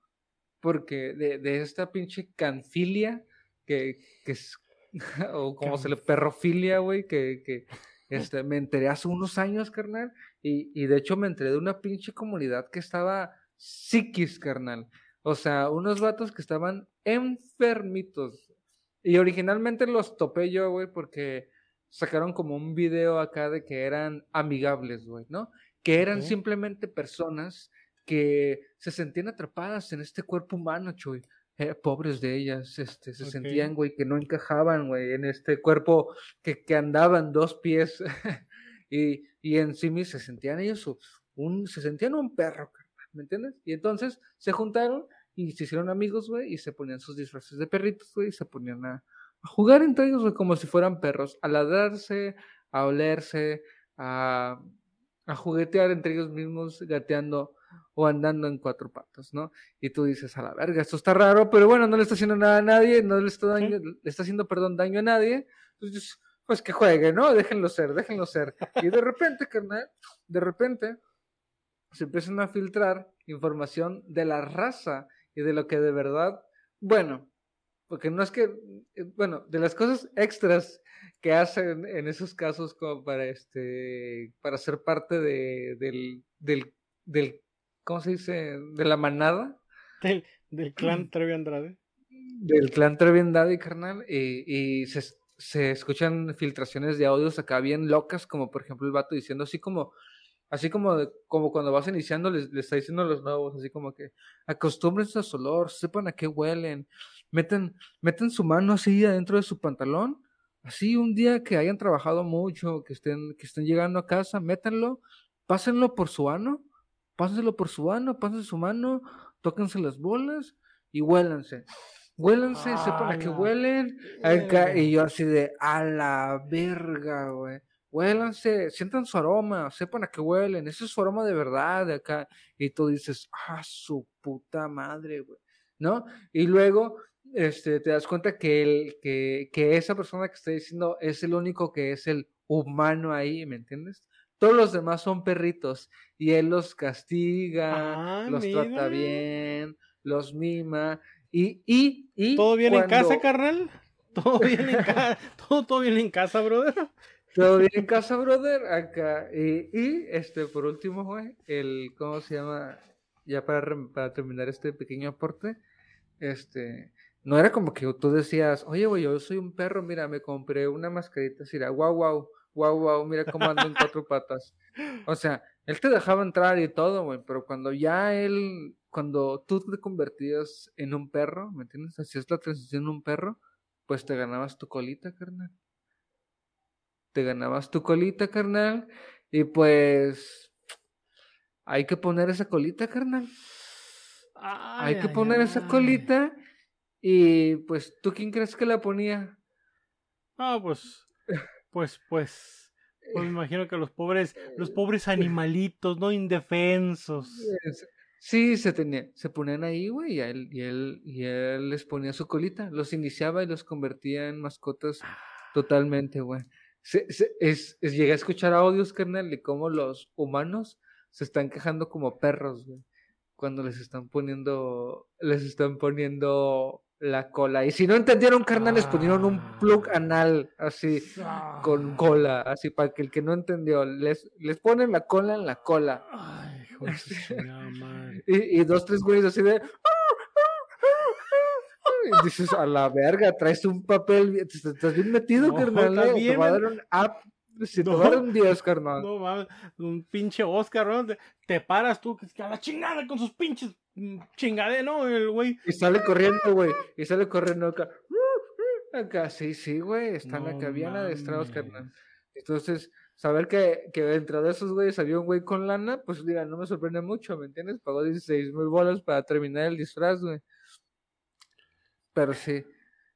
porque de, de esta pinche canfilia, que, que es, (laughs) o como se le, perrofilia, güey, que, que, este, me enteré hace unos años, carnal, y, y de hecho me enteré de una pinche comunidad que estaba psiquis, carnal. O sea, unos vatos que estaban enfermitos. Y originalmente los topé yo, güey, porque sacaron como un video acá de que eran amigables, güey, ¿no? Que eran simplemente personas que se sentían atrapadas en este cuerpo humano, chuy. Eh, pobres de ellas, este, se sentían, güey, que no encajaban, güey, en este cuerpo que, que andaba en dos pies. (laughs) y, y en sí mismos se sentían ellos un, se sentían un perro, ¿me entiendes? Y entonces se juntaron y se hicieron amigos, güey, y se ponían sus disfraces de perritos, güey, y se ponían a, a jugar entre ellos, güey, como si fueran perros, a ladrarse, a olerse, a, a juguetear entre ellos mismos, gateando o andando en cuatro patas, ¿no? Y tú dices, a la verga, esto está raro, pero bueno, no le está haciendo nada a nadie, no le está, daño, le está haciendo, perdón, daño a nadie, entonces, pues que juegue, ¿no? Déjenlo ser, déjenlo ser. (laughs) Y de repente, carnal, de repente, se empiezan a filtrar información de la raza y de lo que de verdad, bueno, porque no es que, eh, bueno, de las cosas extras que hacen en esos casos como para este, para ser parte de, del, del, del, ¿cómo se dice? De la manada Del, del clan (clears throat) Trevi Andrade. del clan Trevi Andrade, carnal, y, y se, se escuchan filtraciones de audios acá bien locas, como por ejemplo el vato diciendo así como, así como, de- como cuando vas iniciando, les, les está diciendo a los nuevos, así como que acostúmbrense a su olor, sepan a qué huelen, meten, meten su mano así adentro de su pantalón, así un día que hayan trabajado mucho, que estén, que estén llegando a casa, métanlo, pásenlo por su ano, pásenselo por su ano, pásense su mano, tóquense las bolas y huélanse. Huélanse, sepan a qué ¡Hala! huelen. Y yo así de, a la verga, güey. Huélanse, sientan su aroma, sepan a qué huelen. Ese es su aroma de verdad de acá. Y tú dices, ah, su puta madre, güey. ¿No? Y luego, este, te das cuenta que, el, que, que esa persona que está diciendo es el único que es el humano ahí, ¿me entiendes? Todos los demás son perritos y él los castiga, Ah, los trata bien, los mima y, y, y ¿Todo bien en casa, carnal? (laughs) ¿Todo bien en (laughs) casa? ¿Todo, todo bien en casa, brother? Todo bien en casa, brother, acá. Y, y, este, por último, güey, el, ¿cómo se llama? Ya para, para terminar este pequeño aporte, este, no era como que tú decías, oye, güey, yo soy un perro, mira, me compré una mascarita así, era, guau, guau, guau, guau, mira cómo ando en cuatro patas. O sea, él te dejaba entrar y todo, güey, pero cuando ya él, cuando tú te convertías en un perro, ¿me entiendes? Hacías la transición en un perro, pues te ganabas tu colita, carnal te ganabas tu colita, carnal. Y pues hay que poner esa colita, carnal. Ay, Hay que ay, poner esa ay. colita. Y pues, ¿tú quién crees que la ponía? Ah, pues, pues, pues, pues me imagino que los pobres, los pobres animalitos, no indefensos. Sí, se tenía, se ponían ahí, güey, y él, y él, y él les ponía su colita, los iniciaba y los convertía en mascotas totalmente, güey. se- se- es, es- llegué a escuchar audios, carnal, de cómo los humanos se están quejando como perros, güey. Cuando les están poniendo, les están poniendo la cola. Y si no entendieron, carnal, les pusieron un plug Ah. anal, así, con cola, así, para que el que no entendió, les, les ponen la cola en la cola. Ay, madre. Y, y dos, tres güeyes así de. Y dices, a la verga, traes un papel, estás bien metido, No, carnal. eh, te va a dar un app, si te No. va a dar un 10, carnal. No mames, un pinche Oscar, ¿no? Te, te paras tú, que a la chingada con sus pinches mm, chingade, ¿no? El güey. Y sale corriendo, güey. Y sale corriendo acá. Acá, sí, sí, güey. Están No acá bien adestrados, mames. carnal. Entonces, saber que, que dentro de esos güeyes había un güey con lana, pues mira, no me sorprende mucho, ¿me entiendes? Pagó 16 mil bolas para terminar el disfraz, güey. Pero sí,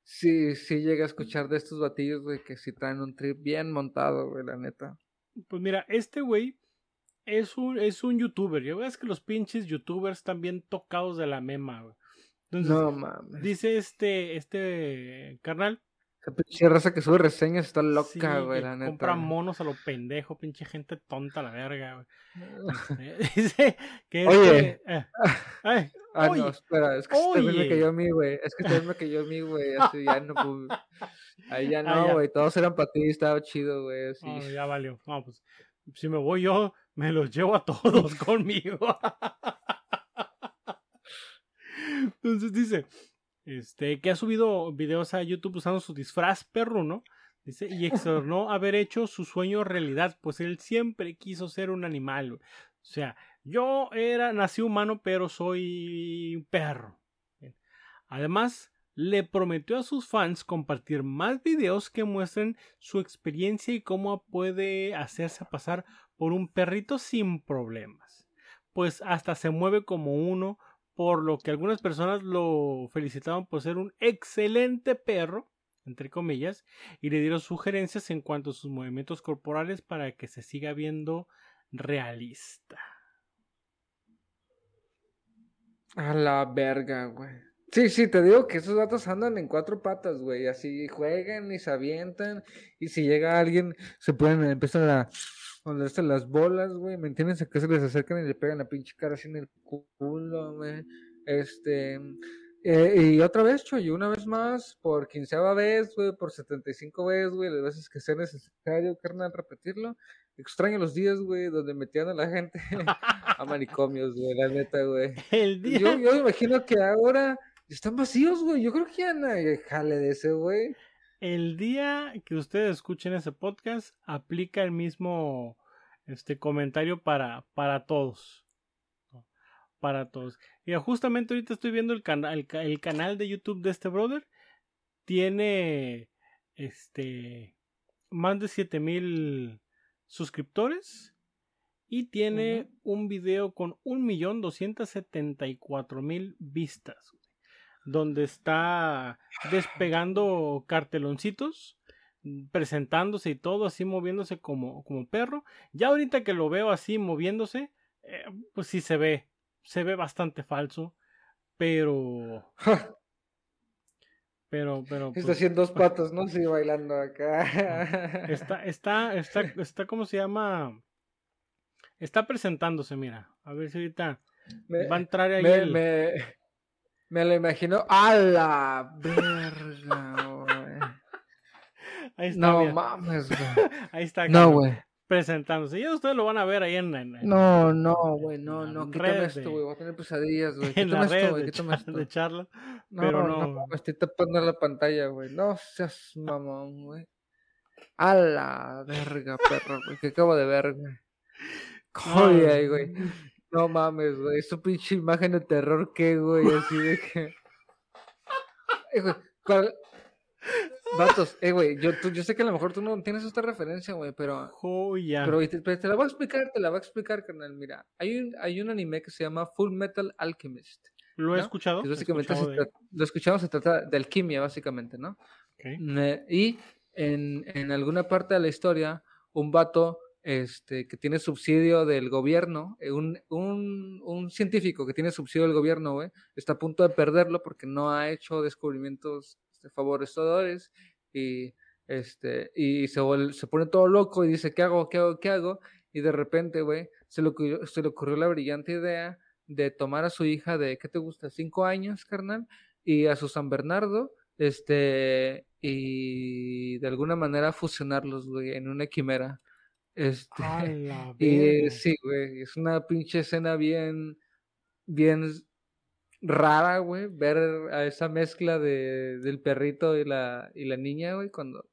sí, sí llegué a escuchar de estos batillos, güey, que sí traen un trip bien montado, güey, la neta. Pues mira, este güey es un, es un youtuber. Ya ves que los pinches youtubers están bien tocados de la mema, güey. Entonces, No mames. dice este, este carnal. Esa pinche raza que sube reseñas está loca, güey, la neta. compra monos a lo pendejo, pinche gente tonta a la verga, güey. (laughs) Eh, (laughs) Dice que Oye. este, eh, (laughs) ay, Ah, Oye, no, espera, es que este también me oye. cayó a mí, güey. Es que también me cayó a mí, güey. Así ya no, pues. Ahí ya (laughs) Ah, no, güey. Todos eran para ti, estaba chido, güey. Así. no, ya valió. No, pues, si me voy yo, me los llevo a todos (laughs) conmigo. Entonces dice, este, que ha subido videos a YouTube usando su disfraz perro, ¿no? Dice, y externó haber hecho su sueño realidad, pues él siempre quiso ser un animal. güey. O sea, yo era, nací humano, pero soy un perro. Además, le prometió a sus fans compartir más videos que muestren su experiencia y cómo puede hacerse pasar por un perrito sin problemas. Pues hasta se mueve como uno, por lo que algunas personas lo felicitaban por ser un excelente perro, entre comillas, y le dieron sugerencias en cuanto a sus movimientos corporales para que se siga viendo realista. A la verga, güey. Sí, sí, te digo que esos datos andan en cuatro patas, güey. Así juegan y se avientan. Y si llega alguien, se pueden empezar a ponerse las bolas, güey. ¿Me entiendes? Acá se les acercan y le pegan la pinche cara así en el culo, güey. Este. eh, y otra vez, Choy, una vez más, por quinceava vez, güey, por 75 veces, güey, las veces que sea necesario, carnal, repetirlo. Extraño los días, güey, donde metían a la gente (laughs) a manicomios, güey, la neta, güey. El día, Yo, imagino que ahora están vacíos, güey. Yo creo que ya no hay jale de ese, güey. el día que ustedes escuchen ese podcast, aplica el mismo este comentario para, para todos. Para todos. Y justamente ahorita estoy viendo el, cana- el, ca- el canal de YouTube de este brother. Tiene este más de 7000 suscriptores. Y tiene un video con 1.274.000 vistas. Donde está despegando carteloncitos. Presentándose y todo así moviéndose como, como perro. Ya ahorita que lo veo así moviéndose. eh, pues sí se ve. Se ve bastante falso. Pero. Pero, pero. Está pues, haciendo dos patas, ¿no? Sí, bailando acá. (laughs) Está, está, está, está, ¿cómo se llama? Está presentándose, mira. A ver si ahorita Me, va a entrar ahí me, el... me, me lo imagino. ¡A la verga, güey! (laughs) Ahí está, No mira. mames, güey. (laughs) Ahí está. No, carnal, güey. Presentándose. Ya ustedes lo van a ver ahí en, en, No, no, güey, no, no. Quítame esto, de- güey. Voy a tener pesadillas, güey. (laughs) en Quítame la esto, red güey. de, Quítame char- esto. de charla. No, pero no, no. me estoy tapando la pantalla, güey. No seas mamón, güey. A la verga, perro, güey. Que acabo de ver, güey. Joder, güey. No mames, güey. Es un pinche imagen de terror que, güey. Así de que. (laughs) Güey. para- Vatos, eh, güey. Yo, tú- yo sé que a lo mejor tú no tienes esta referencia, güey, pero. Joya. Pero te, la voy a explicar, te la voy a explicar, carnal. Mira, hay un, hay un anime que se llama Full Metal Alchemist. ¿Lo he ¿no? escuchado? Que básicamente se de- lo escuchamos, se trata de alquimia, básicamente, ¿no? ok. Ne- Y en, en alguna parte de la historia, un vato este, que tiene subsidio del gobierno, eh, un, un, un científico que tiene subsidio del gobierno, güey, está a punto de perderlo porque no ha hecho descubrimientos este, favorecedores y Este, y se, se pone todo loco y dice, ¿qué hago? ¿Qué hago? ¿Qué hago? Y de repente, güey, se, le ocurrió- se le ocurrió la brillante idea de tomar a su hija de, ¿qué te gusta? Cinco años, carnal, y a su San Bernardo, este, y de alguna manera fusionarlos, güey, en una quimera. Este, (laughs) y sí, güey, es una pinche escena bien, bien rara, güey, ver a esa mezcla de, del perrito y la, y la niña, güey, cuando,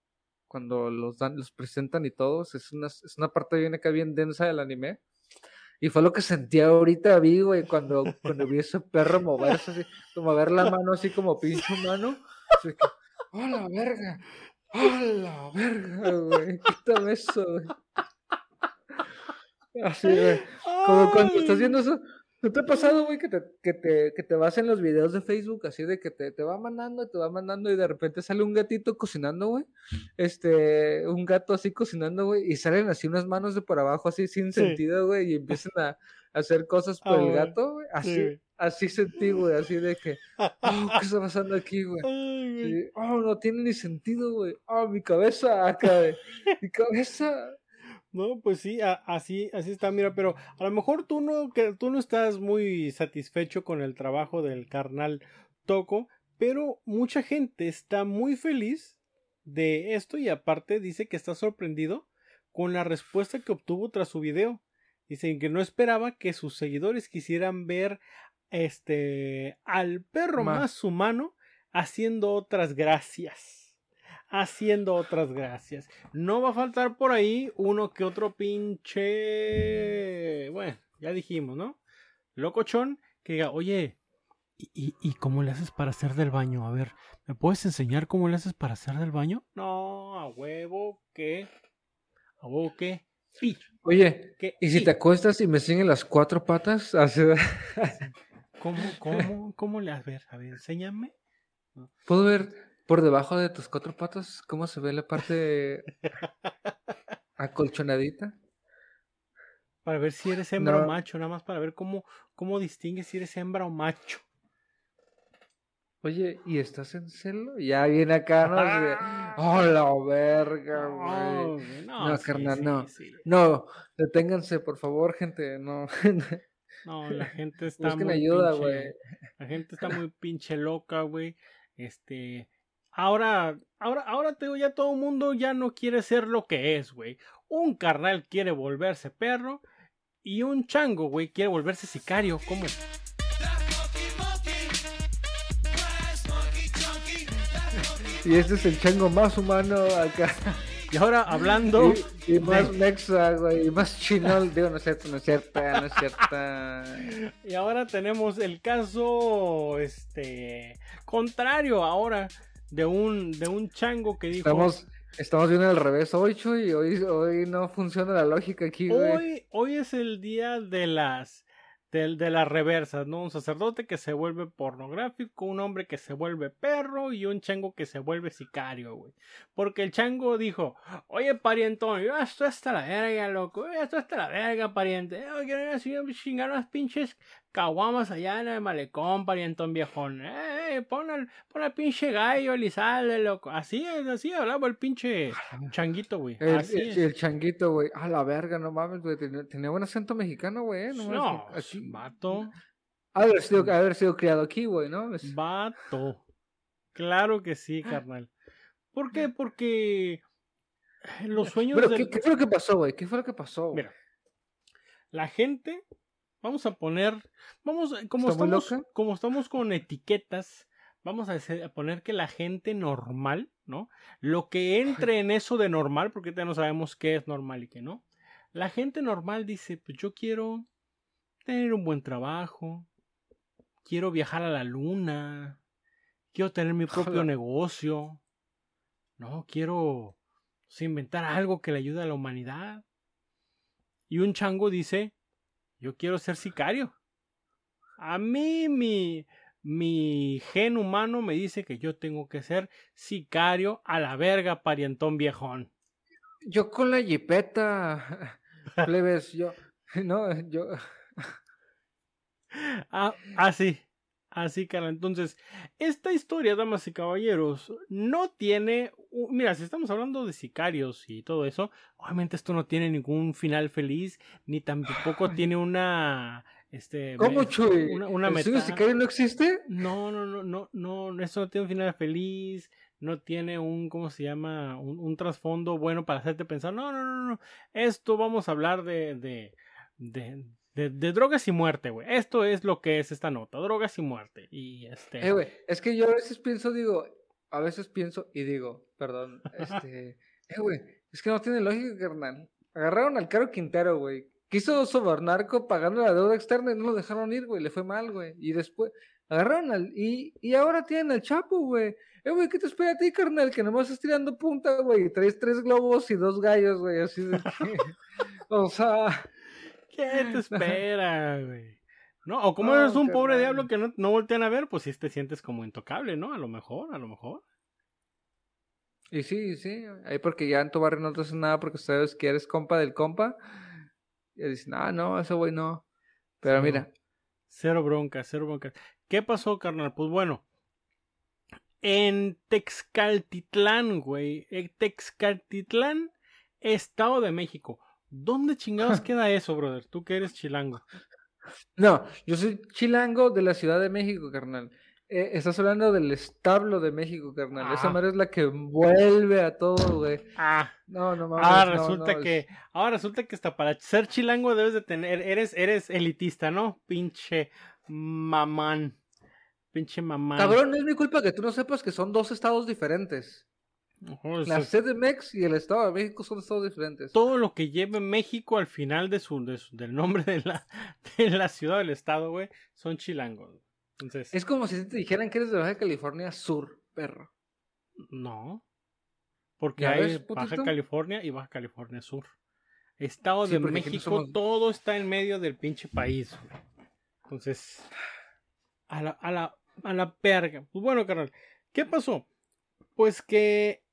cuando los dan, los presentan y todos, es una, es una parte bien acá, bien densa del anime. Y fue lo que sentí ahorita, vi, güey, cuando, cuando vi ese perro moverse así, como ver la mano así como pinche humano. Así que, ¡oh, la verga! ¡Oh, la verga, güey! Quítame eso, güey. Así, güey. Como cuando estás viendo eso, ¿no te ha pasado, güey, que te, que, te, que te vas en los videos de Facebook así de que te, te va mandando, te va mandando y de repente sale un gatito cocinando, güey? Este, un gato así cocinando, güey, y salen así unas manos de por abajo así sin Sí. sentido, güey, y empiezan a, a hacer cosas Ah, por el güey. gato, güey. Sí, Así, así sentí, güey, así de que, oh, ¿qué está pasando aquí, güey? (laughs) Oh, no tiene ni sentido, güey. Oh, mi cabeza acá, güey. Mi cabeza. No, pues sí, a- así, así está, mira, pero a lo mejor tú no, que tú no estás muy satisfecho con el trabajo del carnal Toco, pero mucha gente está muy feliz de esto y aparte dice que está sorprendido con la respuesta que obtuvo tras su video. Dicen que no esperaba que sus seguidores quisieran ver este al perro más humano haciendo otras gracias. Haciendo otras gracias. No va a faltar por ahí uno que otro pinche. Bueno, ya dijimos, ¿no? Locochón que diga, oye, ¿y, y, y cómo le haces para hacer del baño? A ver, ¿me puedes enseñar cómo le haces para hacer del baño? No, a huevo que. A huevo que. Sí, Oye, que. ¿y si sí. te acuestas y me siguen las cuatro patas? (laughs) ¿Cómo, cómo, cómo le. Ver, a ver, enséñame. ¿Puedo ver por debajo de tus cuatro patas cómo se ve la parte (laughs) acolchonadita? Para ver si eres hembra o No. macho, nada más para ver cómo, cómo distingues si eres hembra o macho. Oye, ¿y estás en celo? Ya viene acá, ¿no? De, ¡Oh, la verga, No, güey! güey, No, sí, carnal, sí, no. sí. No, deténganse, por favor, gente. No. No, la gente (laughs) está Busquen muy ayuda, güey. La gente está muy pinche loca, güey. Este, ahora, ahora, ahora te digo, ya todo el mundo ya no quiere ser lo que es, güey. Un carnal quiere volverse perro y un chango, güey, quiere volverse sicario. ¿Cómo? Y este es el chango más humano acá. Y ahora hablando, Y, y más mexa, güey. Y más chinol. Digo, no es cierto, no es cierta, no es cierta. y ahora tenemos el caso, este, contrario ahora de un, de un chango que dijo. Estamos, estamos viendo al revés hoy, Chuy. Hoy, hoy no funciona la lógica aquí, güey. Hoy, hoy es el día de las de, de las reversas, ¿no? Un sacerdote que se vuelve pornográfico, un hombre que se vuelve perro y un chango que se vuelve sicario, güey. Porque el chango dijo, oye, parientón, yo esto hasta la verga, loco, yo esto hasta la verga, pariente. Yo quiero ir a chingar unas pinches caguamas allá en el malecón, parientón viejón. Eh, eh, pon al, pon al pinche gallo, Elizalde, loco. Así es, así hablaba el pinche changuito, güey. El, el- el changuito, güey. A la verga, no mames, güey. Tenía, tenía buen acento mexicano, güey. eh, No, mames, No, que aquí- vato. Haber sido, haber sido criado aquí, güey, ¿no? Es- Vato. Claro que sí, carnal. ¿Por qué? Porque los sueños Pero, del- ¿qué, qué fue lo que pasó, güey? ¿Qué fue lo que pasó? güey? Mira, la gente, vamos a poner, vamos, como ¿Está muy estamos, como estamos con etiquetas, vamos a, hacer- a poner que la gente normal, ¿no? Lo que entre en eso de normal, porque ya no sabemos qué es normal y qué no. La gente normal dice, pues yo quiero tener un buen trabajo, quiero viajar a la luna, quiero tener mi (laughs) propio negocio, no, quiero pues, inventar algo que le ayude a la humanidad. Y un chango dice, yo quiero ser sicario. A mí mi, mi gen humano me dice que yo tengo que ser sicario a la verga, parientón viejón. Yo con la jipeta. (laughs) Plebes, yo. (laughs) No, yo. Ah, ah, sí. Así, cara. Entonces, esta historia, damas y caballeros, no tiene. Mira, si estamos hablando de sicarios y todo eso, obviamente esto no tiene ningún final feliz, ni tampoco tiene una. Este. ¿Cómo, Chuy? Una, una ¿El meta. sueño sicario no existe? No, no, no, no, no, eso no tiene un final feliz, no tiene un, ¿cómo se llama? Un, un trasfondo bueno para hacerte pensar, no, no, no, no, esto vamos a hablar de, de, de, de, de drogas y muerte, güey. Esto es lo que es esta nota, drogas y muerte. Y este... Eh, güey, es que yo a veces pienso, digo, a veces pienso y digo, perdón, (laughs) este, eh, güey, es que no tiene lógica, carnal. Agarraron al Caro Quintero, güey. Quiso sobornar pagando la deuda externa y no lo dejaron ir, güey. Le fue mal, güey. Y después agarraron al. Y, y ahora tienen al Chapo, güey. Eh, güey, ¿qué te espera a ti, carnal? Que nomás estás tirando punta, güey. y Traes tres globos y dos gallos, güey. Así de que. (laughs) o sea. ¿Qué te (laughs) espera, güey? No, o como eres un pobre diablo que no, no voltean a ver, pues si te sientes como intocable, ¿no? A lo mejor, a lo mejor. Y sí, sí. Ahí porque ya en tu barrio no te hacen nada porque sabes que eres compa del compa. Y dicen, ah, no, ese güey no. Pero Sí, mira, Cero bronca, cero bronca. ¿Qué pasó, carnal? Pues bueno, en Texcaltitlán, güey. En Texcaltitlán, Estado de México. ¿Dónde chingados queda eso, brother? Tú que eres chilango. No, yo soy chilango de la Ciudad de México, carnal. Eh, estás hablando del establo de México, carnal. Esa Ah. madre es la que envuelve a todo, güey. Ah, No, no mames. ahora no, resulta no, que, es- ahora resulta que hasta para ser chilango debes de tener, eres, eres elitista, ¿no? Pinche mamán. Pinche mamán. Cabrón, no es mi culpa que tú no sepas que son dos estados diferentes. Ojo, La CDMX y el Estado de México son estados diferentes. todo lo que lleve México al final de su, de su- del nombre de la, (laughs) de la ciudad del estado, güey, son chilangos. Entonces, Es como si te dijeran que eres de Baja California Sur, perro. no. Porque ¿Ya hay ves, Baja? California y Baja California Sur. Estado Sí, de México, somos- todo está en medio del pinche país, güey. Entonces, a la, a la, a la perga. Pues bueno, carnal, ¿qué pasó? Pues que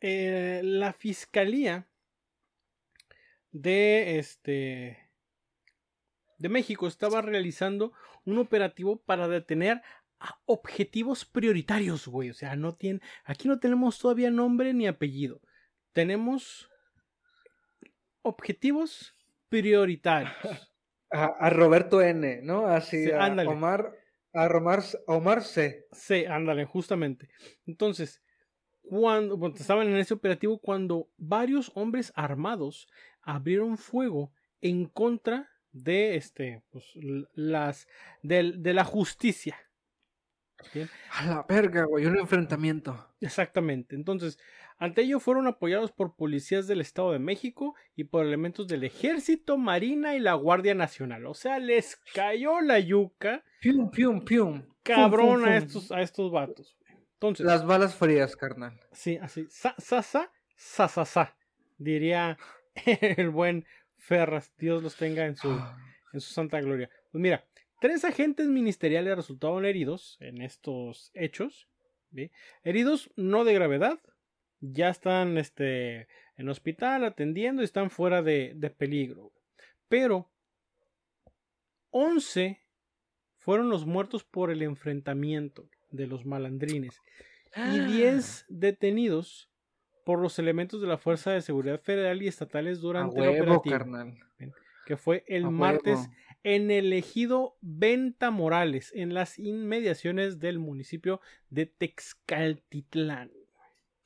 eh, la fiscalía de este de México estaba realizando un operativo para detener a objetivos prioritarios, güey. O sea, no tiene, aquí no tenemos todavía nombre ni apellido. Tenemos objetivos prioritarios. (laughs) A, a Roberto N, ¿no? Así, Sí, a. Omar, a Omar C. Sí, ándale, justamente. Entonces, cuando bueno, estaban en ese operativo, cuando varios hombres armados abrieron fuego en contra de este, pues, las, del- de, la justicia. Bien, A la verga, güey, un enfrentamiento. Exactamente. Entonces, ante ello fueron apoyados por policías del Estado de México y por elementos del Ejército, Marina y la Guardia Nacional. O sea, les cayó la yuca Pium, pium, pium. Fum, cabrón fum, a estos, a estos vatos. Entonces, Las balas frías, carnal. Sí, así. Sa, sa, sa, sa, sa, sa, Diría (laughs) el buen Ferras. Dios los tenga en su, en su santa gloria. Pues mira, tres agentes ministeriales resultaron heridos en estos hechos. ¿sí? Heridos no de gravedad. Ya están este, en hospital atendiendo y están fuera de, de peligro. Pero 11 fueron los muertos por el enfrentamiento de los malandrines y 10 detenidos por los elementos de la Fuerza de Seguridad Federal y estatales durante el operativo, carnal. que fue el A martes huevo. en el ejido Venta Morales, en las inmediaciones del municipio de Texcaltitlán.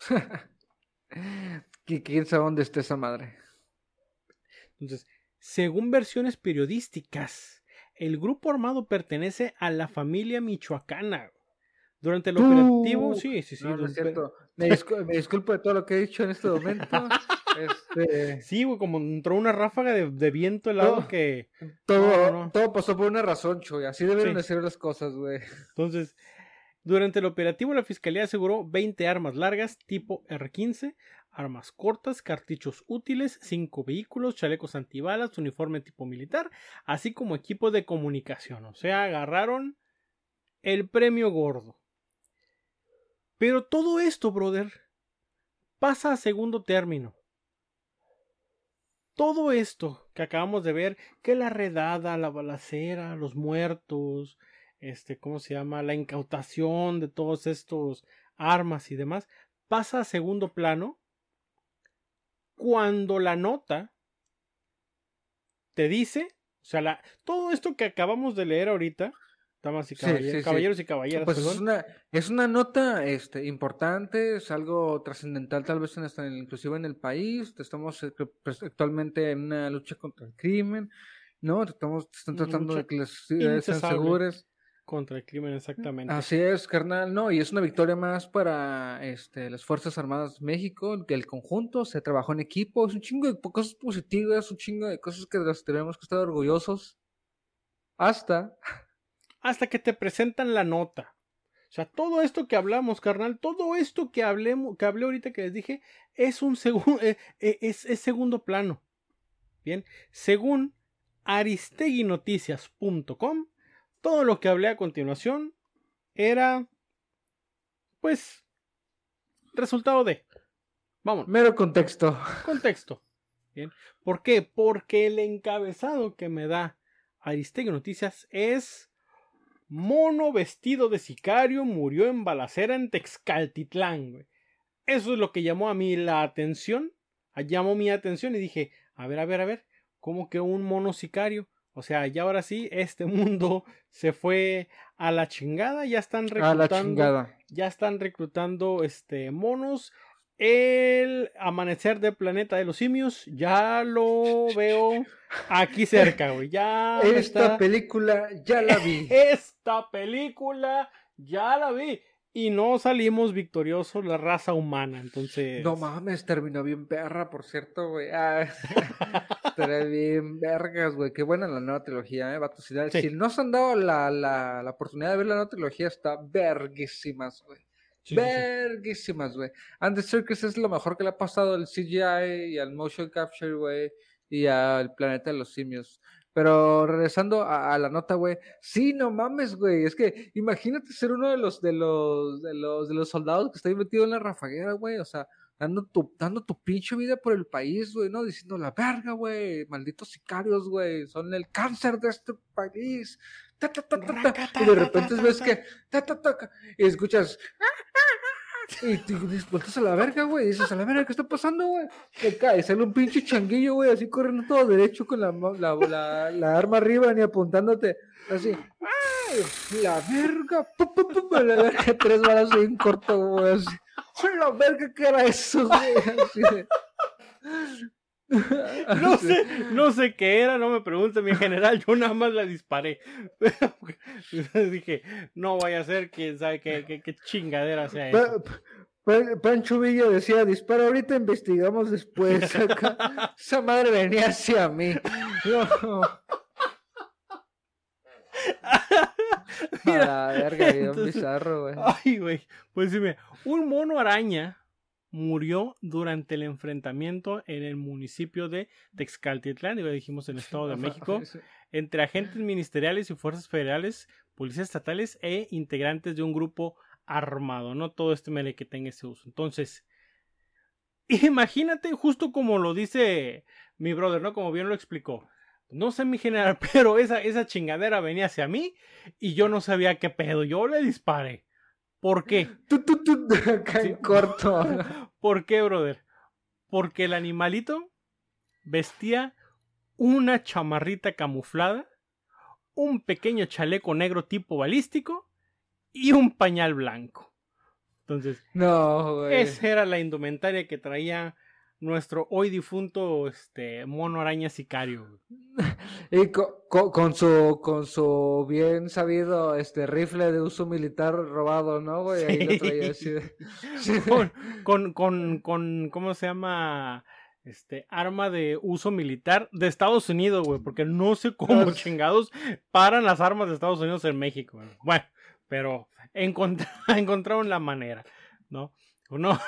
(laughs) Que quién sabe dónde está esa madre. Entonces, según versiones periodísticas, el grupo armado pertenece a la familia michoacana. Durante el Tú. operativo, sí, sí, sí. no, no es cierto. Me, (laughs) discu- me disculpo de todo lo que he dicho en este momento. este, (laughs) Sí, güey, como entró una ráfaga de, de viento helado No. que todo, No, todo pasó por una razón, Chuy. Así debieron Sí. de ser las cosas, güey. Entonces, durante el operativo la fiscalía aseguró 20 armas largas tipo R-15, armas cortas, cartuchos útiles, 5 vehículos, chalecos antibalas, uniforme tipo militar, así como equipo de comunicación. O sea, agarraron el premio gordo. Pero todo esto, brother, pasa a segundo término. Todo esto que acabamos de ver, que la redada, la balacera, los muertos, este, ¿cómo se llama? La incautación de todos estos armas y demás, pasa a segundo plano cuando la nota te dice, o sea, todo esto que acabamos de leer ahorita, damas y caballeros, sí, sí. caballeros y caballeras, Pues es una, es una nota este, importante, es algo trascendental tal vez en hasta inclusive en el país. Estamos eh, pues, actualmente en una lucha contra el crimen, ¿no? Estamos, están tratando de que las ciudades sean seguras. contra el crimen exactamente. Así es, carnal, no, y es una victoria más para este, las Fuerzas Armadas de México, que el conjunto se trabajó en equipo, es un chingo de cosas positivas, un chingo de cosas que de las tenemos que estar orgullosos. Hasta hasta que te presentan la nota. O sea, todo esto que hablamos, carnal, todo esto que hablemos, que hablé ahorita que les dije, es un segundo, (laughs) es, es segundo plano. Bien, según aristeguinoticias.com, todo lo que hablé a continuación era, pues, resultado de. Vamos, mero contexto. contexto. Bien, ¿por qué? Porque el encabezado que me da Aristegui Noticias es mono vestido de sicario murió en balacera en Texcaltitlán, güey. Eso es lo que llamó a mí la atención, ah, llamó mi atención y dije, a ver, a ver, a ver, ¿cómo que un mono sicario? O sea, ya ahora sí, este (laughs) mundo se fue a la chingada, ya están A la reclutando, chingada. ya están reclutando este monos. El amanecer del planeta de los simios, ya lo veo aquí cerca, güey. Ya Esta está- película ya la vi. (laughs) esta película ya la vi. Y no salimos victoriosos la raza humana. Entonces. No mames, terminó bien perra, por cierto, güey. Ah, (laughs) Estaré bien vergas, güey. Qué buena la nueva trilogía, eh, vato. Si, Sí. si no se han dado la, la, la oportunidad de ver la nueva trilogía, está verguísimas, güey. Sí. Verguísimas, güey. And the Circus es lo mejor que le ha pasado al CGI y al motion capture, güey. Y al planeta de los simios. Pero regresando a, a la nota, güey. Sí, no mames, güey. Es que imagínate ser uno de los, de los, de los, de los soldados que está ahí metido en la rafaguera, güey. O sea, dando tu, dando tu pinche vida por el país, güey, ¿no? Diciendo la verga, güey. Malditos sicarios, güey. Son el cáncer de este país. Ta, ta, ta, ta, ta. Y de repente ves que. y escuchas. Y te vueltas a la verga, güey. Y dices, a la verga, ¿qué está pasando, güey? Te cae, sale un pinche changuillo, güey, así corriendo todo derecho con la, la, la, la arma arriba, ni apuntándote. Así, ¡ay! La verga, pu, pu, pu, pu, la verga, (laughs) tres balas en corto, güey, así. ¡Ay, la verga, qué era eso, güey! (laughs) Así de- No (laughs) sé, no sé qué era, no me pregunten mi general, yo nada más la disparé. (laughs) Dije, no vaya a ser quién sabe qué, qué, qué chingadera sea eso. Pa- Pa- Pancho Villa decía, dispara ahorita, investigamos después. (laughs) Acá, esa madre venía hacia mí. No. A la verga, bien Entonces- bizarro, güey. Ay, güey. Pues dime, un mono araña murió durante el enfrentamiento en el municipio de Texcaltitlán, digo, dijimos en el Estado de (laughs) México, entre agentes ministeriales y fuerzas federales, policías estatales e integrantes de un grupo armado, no todo este mele que tenga ese uso. Entonces, (laughs) imagínate, justo como lo dice mi brother, ¿no? Como bien lo explicó. No sé mi general, (laughs) pero esa, esa chingadera venía hacia mí y yo no sabía qué pedo. Yo le disparé. ¿Por qué? (laughs) Acá Sí. en corto. (laughs) ¿Por qué, brother? Porque el animalito vestía una chamarrita camuflada, un pequeño chaleco negro tipo balístico y un pañal blanco. Entonces, No, güey. esa era la indumentaria que traía nuestro hoy difunto este mono araña sicario. (laughs) Y co- co- con su con su bien sabido este rifle de uso militar robado, ¿no, güey? Ahí lo traía así sí. (laughs) (laughs) Con, con, con, con, ¿cómo se llama? Este, arma de uso militar de Estados Unidos, güey, porque no sé cómo chingados paran las armas de Estados Unidos en México. güey. Bueno, pero encontra- encontraron la manera, ¿no? No,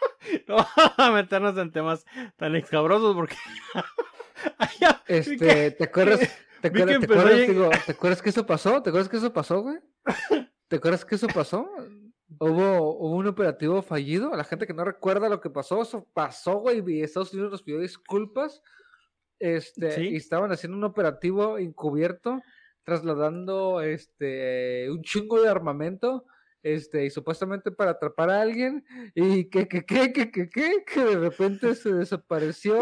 (laughs) no vamos a meternos en temas tan escabrosos porque... (laughs) Ya, Este, que- ¿te acuerdas? ¿Te acuerdas, te empezó acuerdas, ahí- digo, ¿te acuerdas que eso pasó? ¿Te acuerdas que eso pasó, güey? ¿Te acuerdas que eso pasó? Hubo, hubo un operativo fallido. A la gente que no recuerda lo que pasó, eso pasó, güey. Y Estados Unidos nos pidió disculpas. Este, Sí. y estaban haciendo un operativo encubierto trasladando este un chingo de armamento este, y supuestamente para atrapar a alguien, y que, que, que, que, que, que, que de repente se desapareció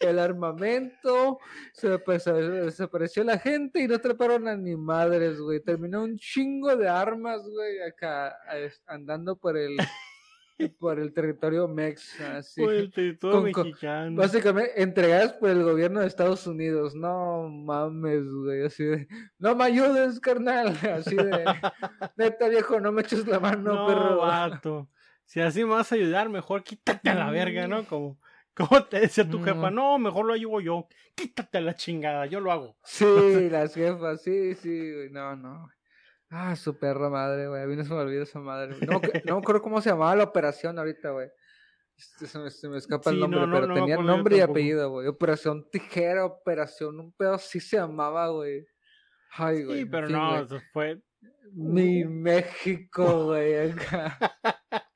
el armamento, se desa- desapareció la gente y no atraparon a ni madres, güey. Terminó un chingo de armas, güey, acá andando por el por el territorio mex, así. Por el territorio Con- con- mexicano. Básicamente entregadas por el gobierno de Estados Unidos. No mames, güey. Así de. No me ayudes, carnal. (laughs) Así de. Neta, viejo, no me eches la mano, No, perro. vato. Si así me vas a ayudar, mejor quítate a la verga, ¿no? Como, como te decía tu jefa, no, mejor lo ayudo yo. Quítate a la chingada, yo lo hago. Sí, (laughs) las jefas, sí, sí, güey. No, no. Ah, su perra madre, güey. A mí no se me olvida esa madre. No, no me acuerdo cómo se llamaba la operación ahorita, güey. Este, Se me, se me escapa el Sí, nombre, no, no, pero no tenía nombre y apellido, güey. Operación Tijera, Operación, un pedo así se llamaba, güey. Ay, güey. Sí, pero fin, no, eso fue Mi México, güey. acá. (laughs)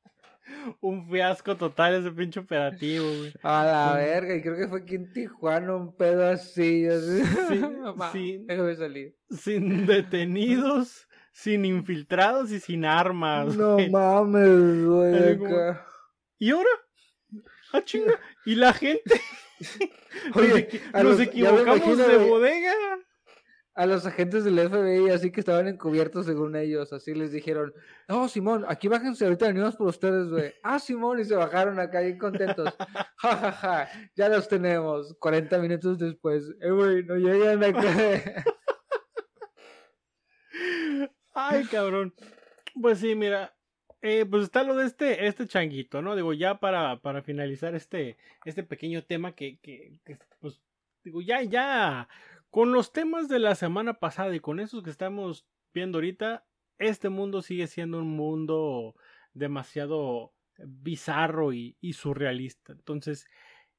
un fiasco total ese pinche operativo, güey. A la verga, y creo que fue aquí en Tijuana un pedo así. así. Sí, (laughs) Mamá, sí. Déjame salir. Sin detenidos, sin infiltrados y sin armas. No mames, güey. Como-. ¿Y ahora? ¡Ah, chinga! ¿Y la gente? (laughs) Oye, nos, los- equivocamos imagino, de bodega. A los agentes del FBI, así que estaban encubiertos según ellos, así les dijeron, no, Simón, aquí bájense, ahorita venimos por ustedes, güey. (laughs) Ah, Simón, y se bajaron acá bien contentos. (laughs) Ja, ja, ja, ya los tenemos. 40 minutos después, eh, güey, no llegan acá. Ay, cabrón. Pues sí, mira. eh, pues está lo de este, este changuito, ¿no? Digo, ya para, para finalizar este, este pequeño tema que, que, pues, digo, ya, ya, con los temas de la semana pasada y con esos que estamos viendo ahorita, este mundo sigue siendo un mundo demasiado bizarro y, y surrealista. Entonces,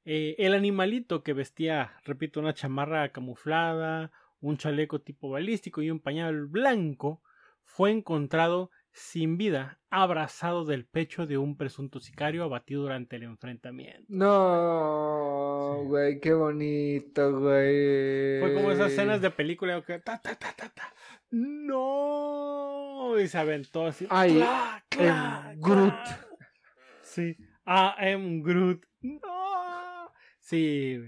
eh, el animalito que vestía, repito, una chamarra camuflada, un chaleco tipo balístico y un pañal blanco, fue encontrado sin vida, abrazado del pecho de un presunto sicario abatido durante el enfrentamiento. No, Sí. güey, qué bonito, güey. Fue como esas escenas de película que ta ta ta ta ta. No, y se aventó así. Ay, ¡Cla, cla, em, Groot. cla! Sí, I am Groot. No. Sí,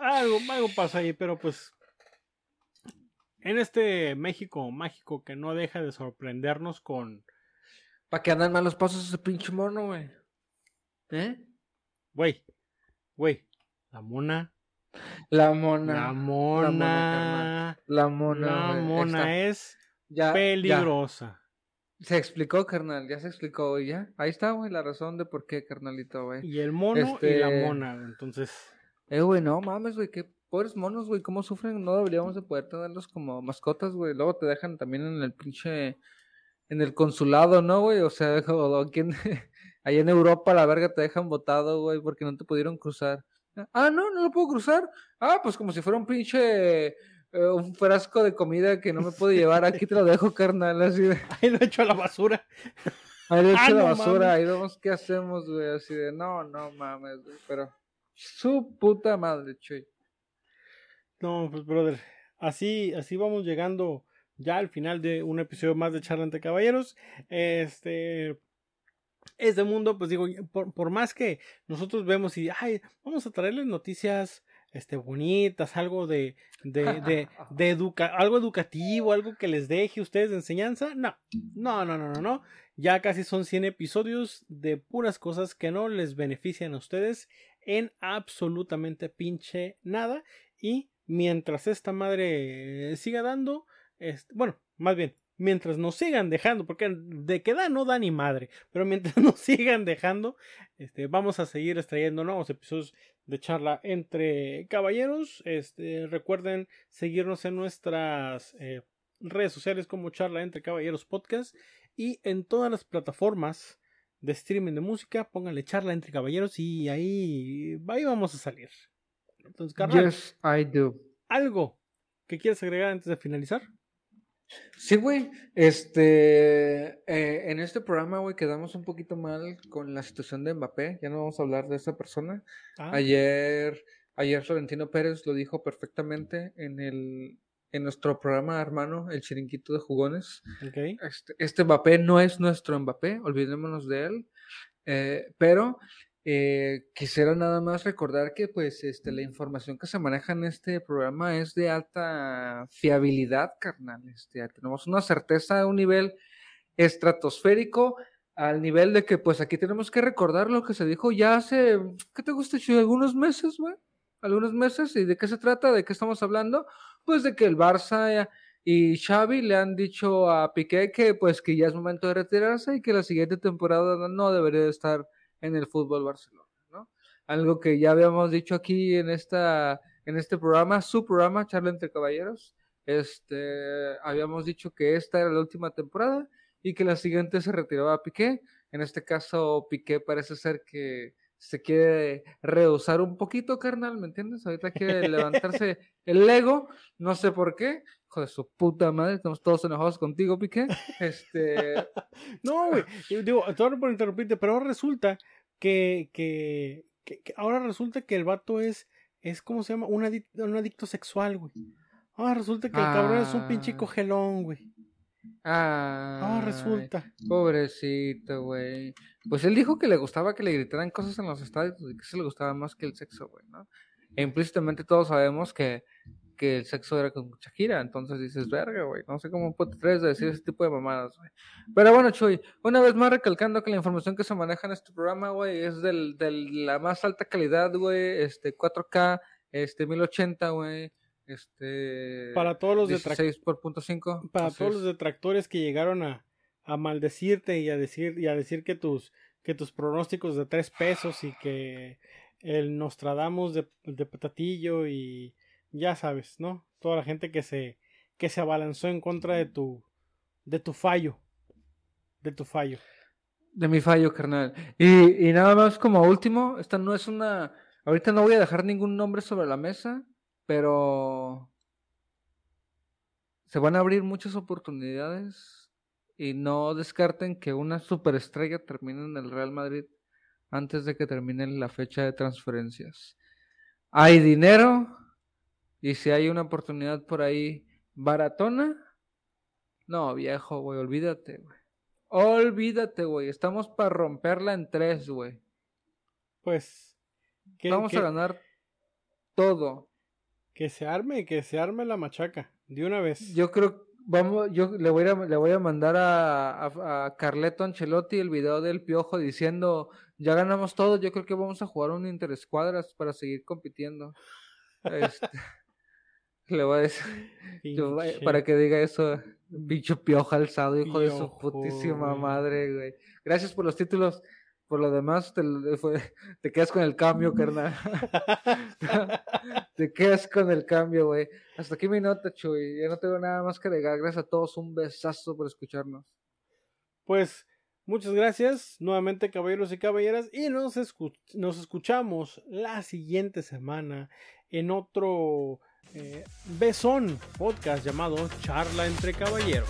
algo, algo pasó ahí, pero pues en este México mágico que no deja de sorprendernos con, ¿Para qué andan malos pasos ese pinche mono, güey? ¿Eh? güey, güey, la mona, La mona. la La mona, La mona. la mona es Ya, peligrosa. ya. Se explicó, carnal. Ya se explicó, güey. Ya. Ahí está, güey, la razón de por qué, carnalito, güey. Y el mono y la Este- mona, entonces, Eh, güey, no mames, güey. Qué pobres monos, güey. ¿Cómo sufren? No deberíamos de poder tenerlos como mascotas, güey. Luego te dejan también en el pinche. En el consulado, ¿no, güey? O sea, (laughs) o aquí en, (laughs) allá en Europa, la verga, te dejan botado, güey, porque no te pudieron cruzar. Ah, no, no lo puedo cruzar. Ah, pues como si fuera un pinche. eh, un frasco de comida que no me puedo llevar. Aquí te lo dejo, (laughs) carnal. Así de. ahí lo echo a la basura. Ahí le echo Ah, la basura, mames. ahí vemos qué hacemos, güey, así de, no, no mames, güey, pero su puta madre, chuy. No, pues, brother, así, así vamos llegando ya al final de un episodio más de Charla entre Caballeros. Este, este mundo, pues digo, por, por más que nosotros vemos y, ay, vamos a traerles noticias, este, bonitas, algo de, de, de, (laughs) de educa algo educativo, algo que les deje a ustedes de enseñanza, no, no, no, no, no, no. Ya casi son 100 episodios de puras cosas que no les benefician a ustedes en absolutamente pinche nada. Y mientras esta madre siga dando, bueno, más bien, mientras nos sigan dejando, porque de que da no da ni madre, pero mientras (laughs) nos sigan dejando, este, vamos a seguir extrayendo nuevos episodios de charla entre caballeros. Este, recuerden seguirnos en nuestras eh, redes sociales como charla entre caballeros podcast y en todas las plataformas de streaming de música, pónganle charla entre caballeros y ahí, ahí vamos a salir. Entonces, carnal, Yes, I do. ¿algo que quieras agregar antes de finalizar? Sí, güey, este, eh, en este programa, güey, quedamos un poquito mal con la situación de Mbappé, ya no vamos a hablar de esa persona. Ah, Ayer, ayer Florentino Pérez lo dijo perfectamente en el, en nuestro programa hermano, el chiringuito de jugones. Ok. Este, este Mbappé no es nuestro Mbappé, olvidémonos de él. Eh, pero eh, quisiera nada más recordar que pues este, la información que se maneja en este programa es de alta fiabilidad, carnal. Este, tenemos una certeza a un nivel estratosférico, al nivel de que pues aquí tenemos que recordar lo que se dijo ya hace, ¿qué te gusta? Algunos meses, güey. Algunos meses. ¿Y de qué se trata? ¿De qué estamos hablando? Pues de que el Barça y Xavi le han dicho a Piqué que pues que ya es momento de retirarse y que la siguiente temporada no debería de estar en el fútbol Barcelona, ¿no? Algo que ya habíamos dicho aquí en esta en este programa, su programa Charla entre Caballeros, este habíamos dicho que esta era la última temporada y que la siguiente se retiraba Piqué. En este caso Piqué parece ser que se quiere rehusar un poquito, carnal, ¿me entiendes? Ahorita quiere levantarse el ego, no sé por qué. Hijo de su puta madre, estamos todos enojados contigo, Piqué. Este. (laughs) no, güey. Digo, todo por interrumpirte, pero ahora resulta que, que, que, ahora resulta que el vato es, es ¿cómo se llama? Un adicto, un adicto sexual, güey. Ahora resulta que el cabrón es un pinche cogelón, güey. Ah, resulta. Pobrecito, güey. Pues él dijo que le gustaba que le gritaran cosas en los estadios y que eso le gustaba más que el sexo, güey, ¿no? E implícitamente todos sabemos que, que el sexo era con mucha gira, entonces dices, verga, güey, no sé cómo puedes decir ese tipo de mamadas, güey. Pero bueno, Chuy, una vez más recalcando que la información que se maneja en este programa, güey, es del, de la más alta calidad, güey, este 4K, este 1080, güey, este para todos los detractores para todos los detractores que llegaron a, a maldecirte y a decir y a decir que tus que tus pronósticos de tres pesos y que el Nostradamus de, de patatillo y ya sabes, ¿no? Toda la gente que se que se abalanzó en contra de tu de tu fallo de tu fallo. De mi fallo carnal. Y, y nada más como último esta no es una ahorita no voy a dejar ningún nombre sobre la mesa pero se van a abrir muchas oportunidades y no descarten que una superestrella termine en el Real Madrid antes de que termine la fecha de transferencias. Hay dinero y si hay una oportunidad por ahí baratona, no, viejo, güey, olvídate, güey. Olvídate, güey. Estamos para romperla en tres, güey. Pues. Vamos a ganar todo. Que se arme, que se arme la machaca, de una vez. Yo creo, vamos, yo le voy a, le voy a mandar a, a, Carleto Ancelotti el video del Piojo diciendo, ya ganamos todo, yo creo que vamos a jugar un interescuadras para seguir compitiendo. Este, (laughs) le voy a decir, para que diga eso, bicho Piojo alzado, hijo de su putísima madre, güey. Gracias por los títulos. Por lo demás, te, (laughs) te quedas con el cambio, carnal. (laughs) te quedas con el cambio, güey. Hasta aquí mi nota, Chuy. Ya no tengo nada más que agregar. Gracias a todos. Un besazo por escucharnos. Pues, muchas gracias nuevamente, caballeros y caballeras. Y nos, nos escuchamos la siguiente semana en otro eh, besón podcast llamado Charla entre Caballeros.